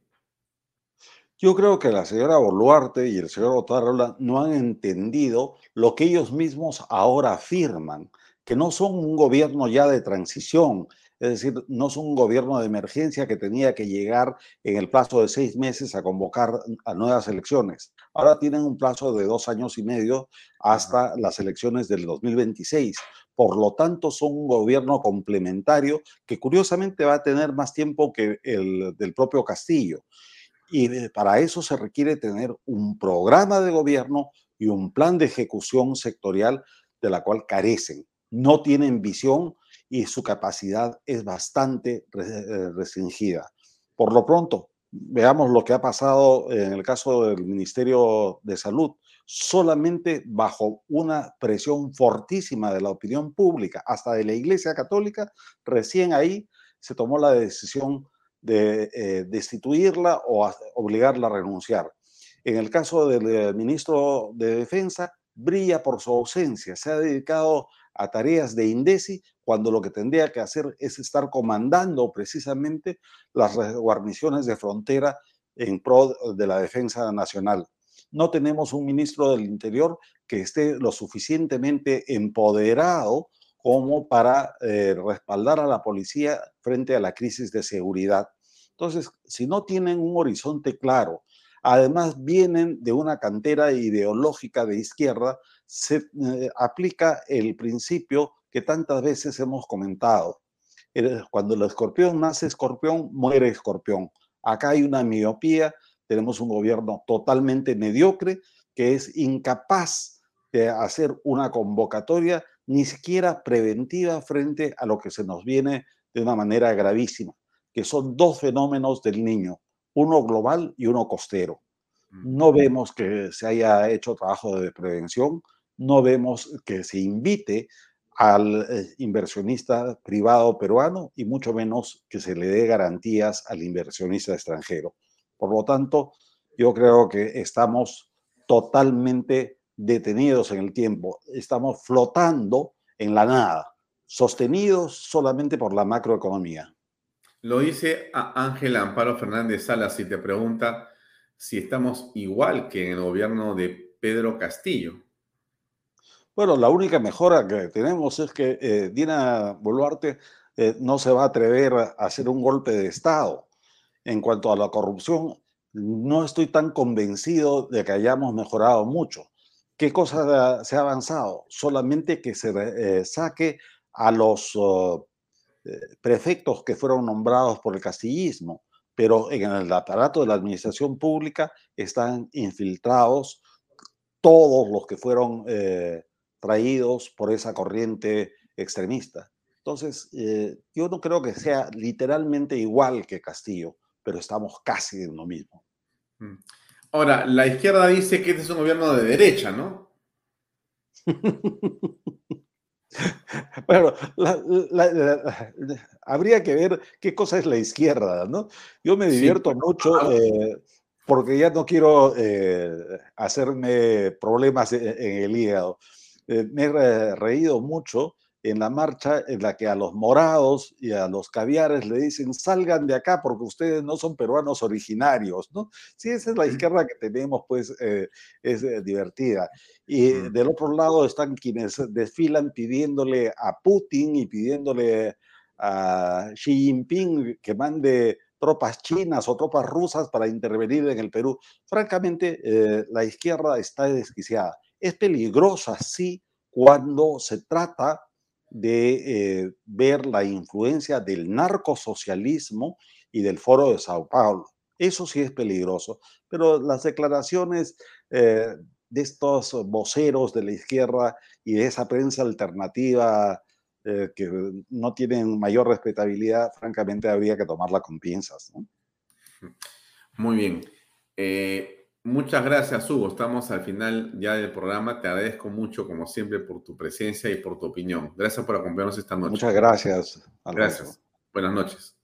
Yo creo que la señora Boluarte y el señor Otarrola no han entendido lo que ellos mismos ahora afirman, que no son un gobierno ya de transición, es decir, no son un gobierno de emergencia que tenía que llegar en el plazo de seis meses a convocar a nuevas elecciones. Ahora tienen un plazo de dos años y medio hasta las elecciones del 2026. Por lo tanto, son un gobierno complementario que curiosamente va a tener más tiempo que el del propio Castillo. Y para eso se requiere tener un programa de gobierno y un plan de ejecución sectorial de la cual carecen. No tienen visión y su capacidad es bastante eh, restringida. Por lo pronto, veamos lo que ha pasado en el caso del Ministerio de Salud, solamente bajo una presión fortísima de la opinión pública, hasta de la Iglesia Católica, recién ahí se tomó la decisión de eh, destituirla o obligarla a renunciar. En el caso del ministro de Defensa, brilla por su ausencia, se ha dedicado a tareas de INDECI cuando lo que tendría que hacer es estar comandando precisamente las guarniciones de frontera en pro de la defensa nacional. No tenemos un ministro del Interior que esté lo suficientemente empoderado como para eh, respaldar a la policía frente a la crisis de seguridad. Entonces, si no tienen un horizonte claro, además vienen de una cantera ideológica de izquierda, se eh, aplica el principio que tantas veces hemos comentado. Cuando el escorpión nace escorpión, muere escorpión. Acá hay una miopía, tenemos un gobierno totalmente mediocre que es incapaz de hacer una convocatoria ni siquiera preventiva frente a lo que se nos viene de una manera gravísima, que son dos fenómenos del niño, uno global y uno costero. No vemos que se haya hecho trabajo de prevención, no vemos que se invite al eh, inversionista privado peruano y mucho menos que se le dé garantías al inversionista extranjero. Por lo tanto, yo creo que estamos totalmente detenidos en el tiempo, estamos flotando en la nada, sostenidos solamente por la macroeconomía. Lo dice Ángela Amparo Fernández Salas y te pregunta si estamos igual que en el gobierno de Pedro Castillo. Bueno, la única mejora que tenemos es que eh, Dina Boluarte eh, no se va a atrever a hacer un golpe de Estado. En cuanto a la corrupción, no estoy tan convencido de que hayamos mejorado mucho. ¿Qué cosa se ha avanzado? Solamente que se eh, saque a los oh, prefectos que fueron nombrados por el castillismo, pero en el aparato de la administración pública están infiltrados todos los que fueron eh, traídos por esa corriente extremista. Entonces, eh, yo no creo que sea literalmente igual que Castillo, pero estamos casi en lo mismo. Mm. Ahora, la izquierda dice que este es un gobierno de derecha, ¿no? [laughs] Bueno, habría que ver qué cosa es la izquierda, ¿no? Yo me divierto mucho eh, porque ya no quiero eh, hacerme problemas en, el hígado. Eh, me he reído mucho en la marcha en la que a los morados y a los caviares le dicen salgan de acá porque ustedes no son peruanos originarios, ¿no? Sí, esa es la izquierda que tenemos, pues es divertida. Y del otro lado están quienes desfilan pidiéndole a Putin y pidiéndole a Xi Jinping que mande tropas chinas o tropas rusas para intervenir en el Perú. Francamente, eh, la izquierda está desquiciada. Es peligrosa, sí, cuando se trata de eh, ver la influencia del narcosocialismo y del foro de Sao Paulo. Eso sí es peligroso, pero las declaraciones eh, de estos voceros de la izquierda y de esa prensa alternativa eh, que no tienen mayor respetabilidad, francamente habría que tomarla con pinzas. Muy bien. Eh, muchas gracias, Hugo. Estamos al final ya del programa. Te agradezco mucho, como siempre, por tu presencia y por tu opinión. Gracias por acompañarnos esta noche. Muchas gracias. Gracias. Buenas noches.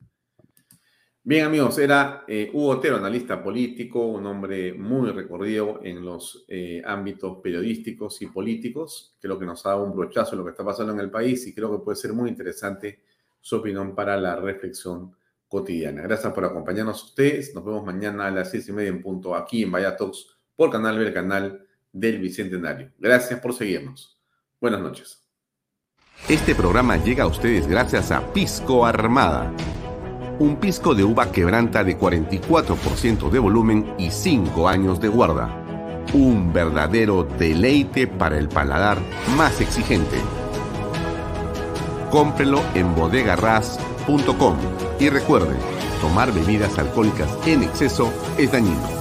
Bien, amigos, era eh, Hugo Otero, analista político, un hombre muy recorrido en los eh, ámbitos periodísticos y políticos. Creo que nos ha dado un brochazo de lo que está pasando en el país y creo que puede ser muy interesante su opinión para la reflexión cotidiana. Gracias por acompañarnos ustedes. Nos vemos mañana a las seis y media en punto aquí en Talks por Canal B, el canal del Bicentenario. Gracias por seguirnos. Buenas noches. Este programa llega a ustedes gracias a Pisco Armada un pisco de uva quebranta de 44% de volumen y 5 años de guarda. Un verdadero deleite para el paladar más exigente. Cómprelo en bodegarras.com y recuerde, tomar bebidas alcohólicas en exceso es dañino.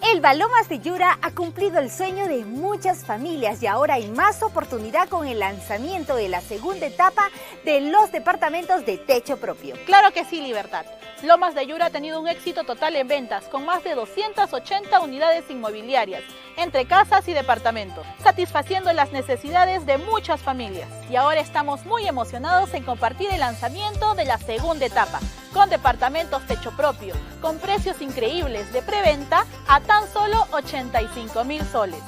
El de Yura ha cumplido el sueño de muchas familias y ahora hay más oportunidad con el lanzamiento de la segunda etapa de los departamentos de techo propio. Claro que sí, Libertad. Lomas de Yura ha tenido un éxito total en ventas, con más de 280 unidades inmobiliarias, entre casas y departamentos, satisfaciendo las necesidades de muchas familias. Y ahora estamos muy emocionados en compartir el lanzamiento de la segunda etapa, con departamentos techo propio, con precios increíbles de preventa a tan solo 85 mil soles,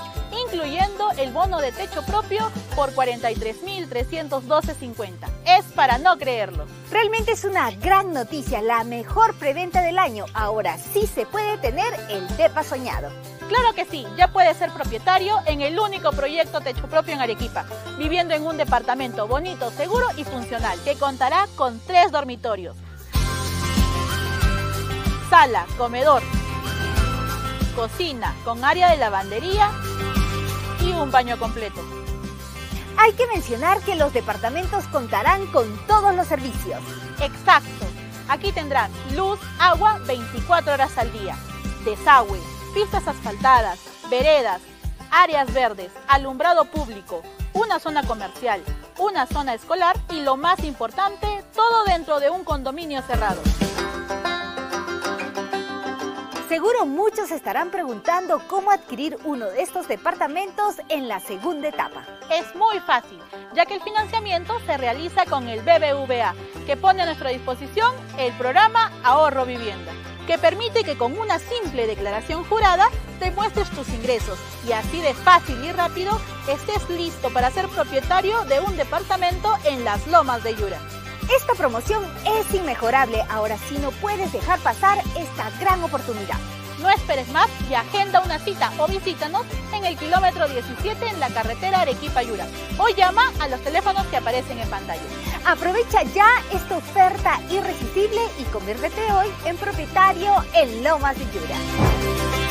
incluyendo el bono de techo propio por 43.312.50 es para no creerlo. Realmente es una gran noticia, la mejor preventa del año. Ahora sí se puede tener el DEPA soñado. Claro que sí, ya puedes ser propietario en el único proyecto techo propio en Arequipa, viviendo en un departamento bonito, seguro y funcional, que contará con tres dormitorios. Sala, comedor, cocina con área de lavandería y un baño completo. Hay que mencionar que los departamentos contarán con todos los servicios. Exacto. Aquí tendrán luz, agua 24 horas al día, desagüe, pistas asfaltadas, veredas, áreas verdes, alumbrado público, una zona comercial, una zona escolar y lo más importante, todo dentro de un condominio cerrado. Seguro muchos estarán preguntando cómo adquirir uno de estos departamentos en la segunda etapa. Es muy fácil, ya que el financiamiento se realiza con el BBVA, que pone a nuestra disposición el programa Ahorro Vivienda, que permite que con una simple declaración jurada demuestres tus ingresos y así de fácil y rápido estés listo para ser propietario de un departamento en las lomas de Yura. Esta promoción es inmejorable, ahora sí no puedes dejar pasar esta gran oportunidad. No esperes más y agenda una cita o visítanos en el kilómetro 17 en la carretera Arequipa-Yura o llama a los teléfonos que aparecen en pantalla. Aprovecha ya esta oferta irresistible y conviértete hoy en propietario en Lomas de Yura.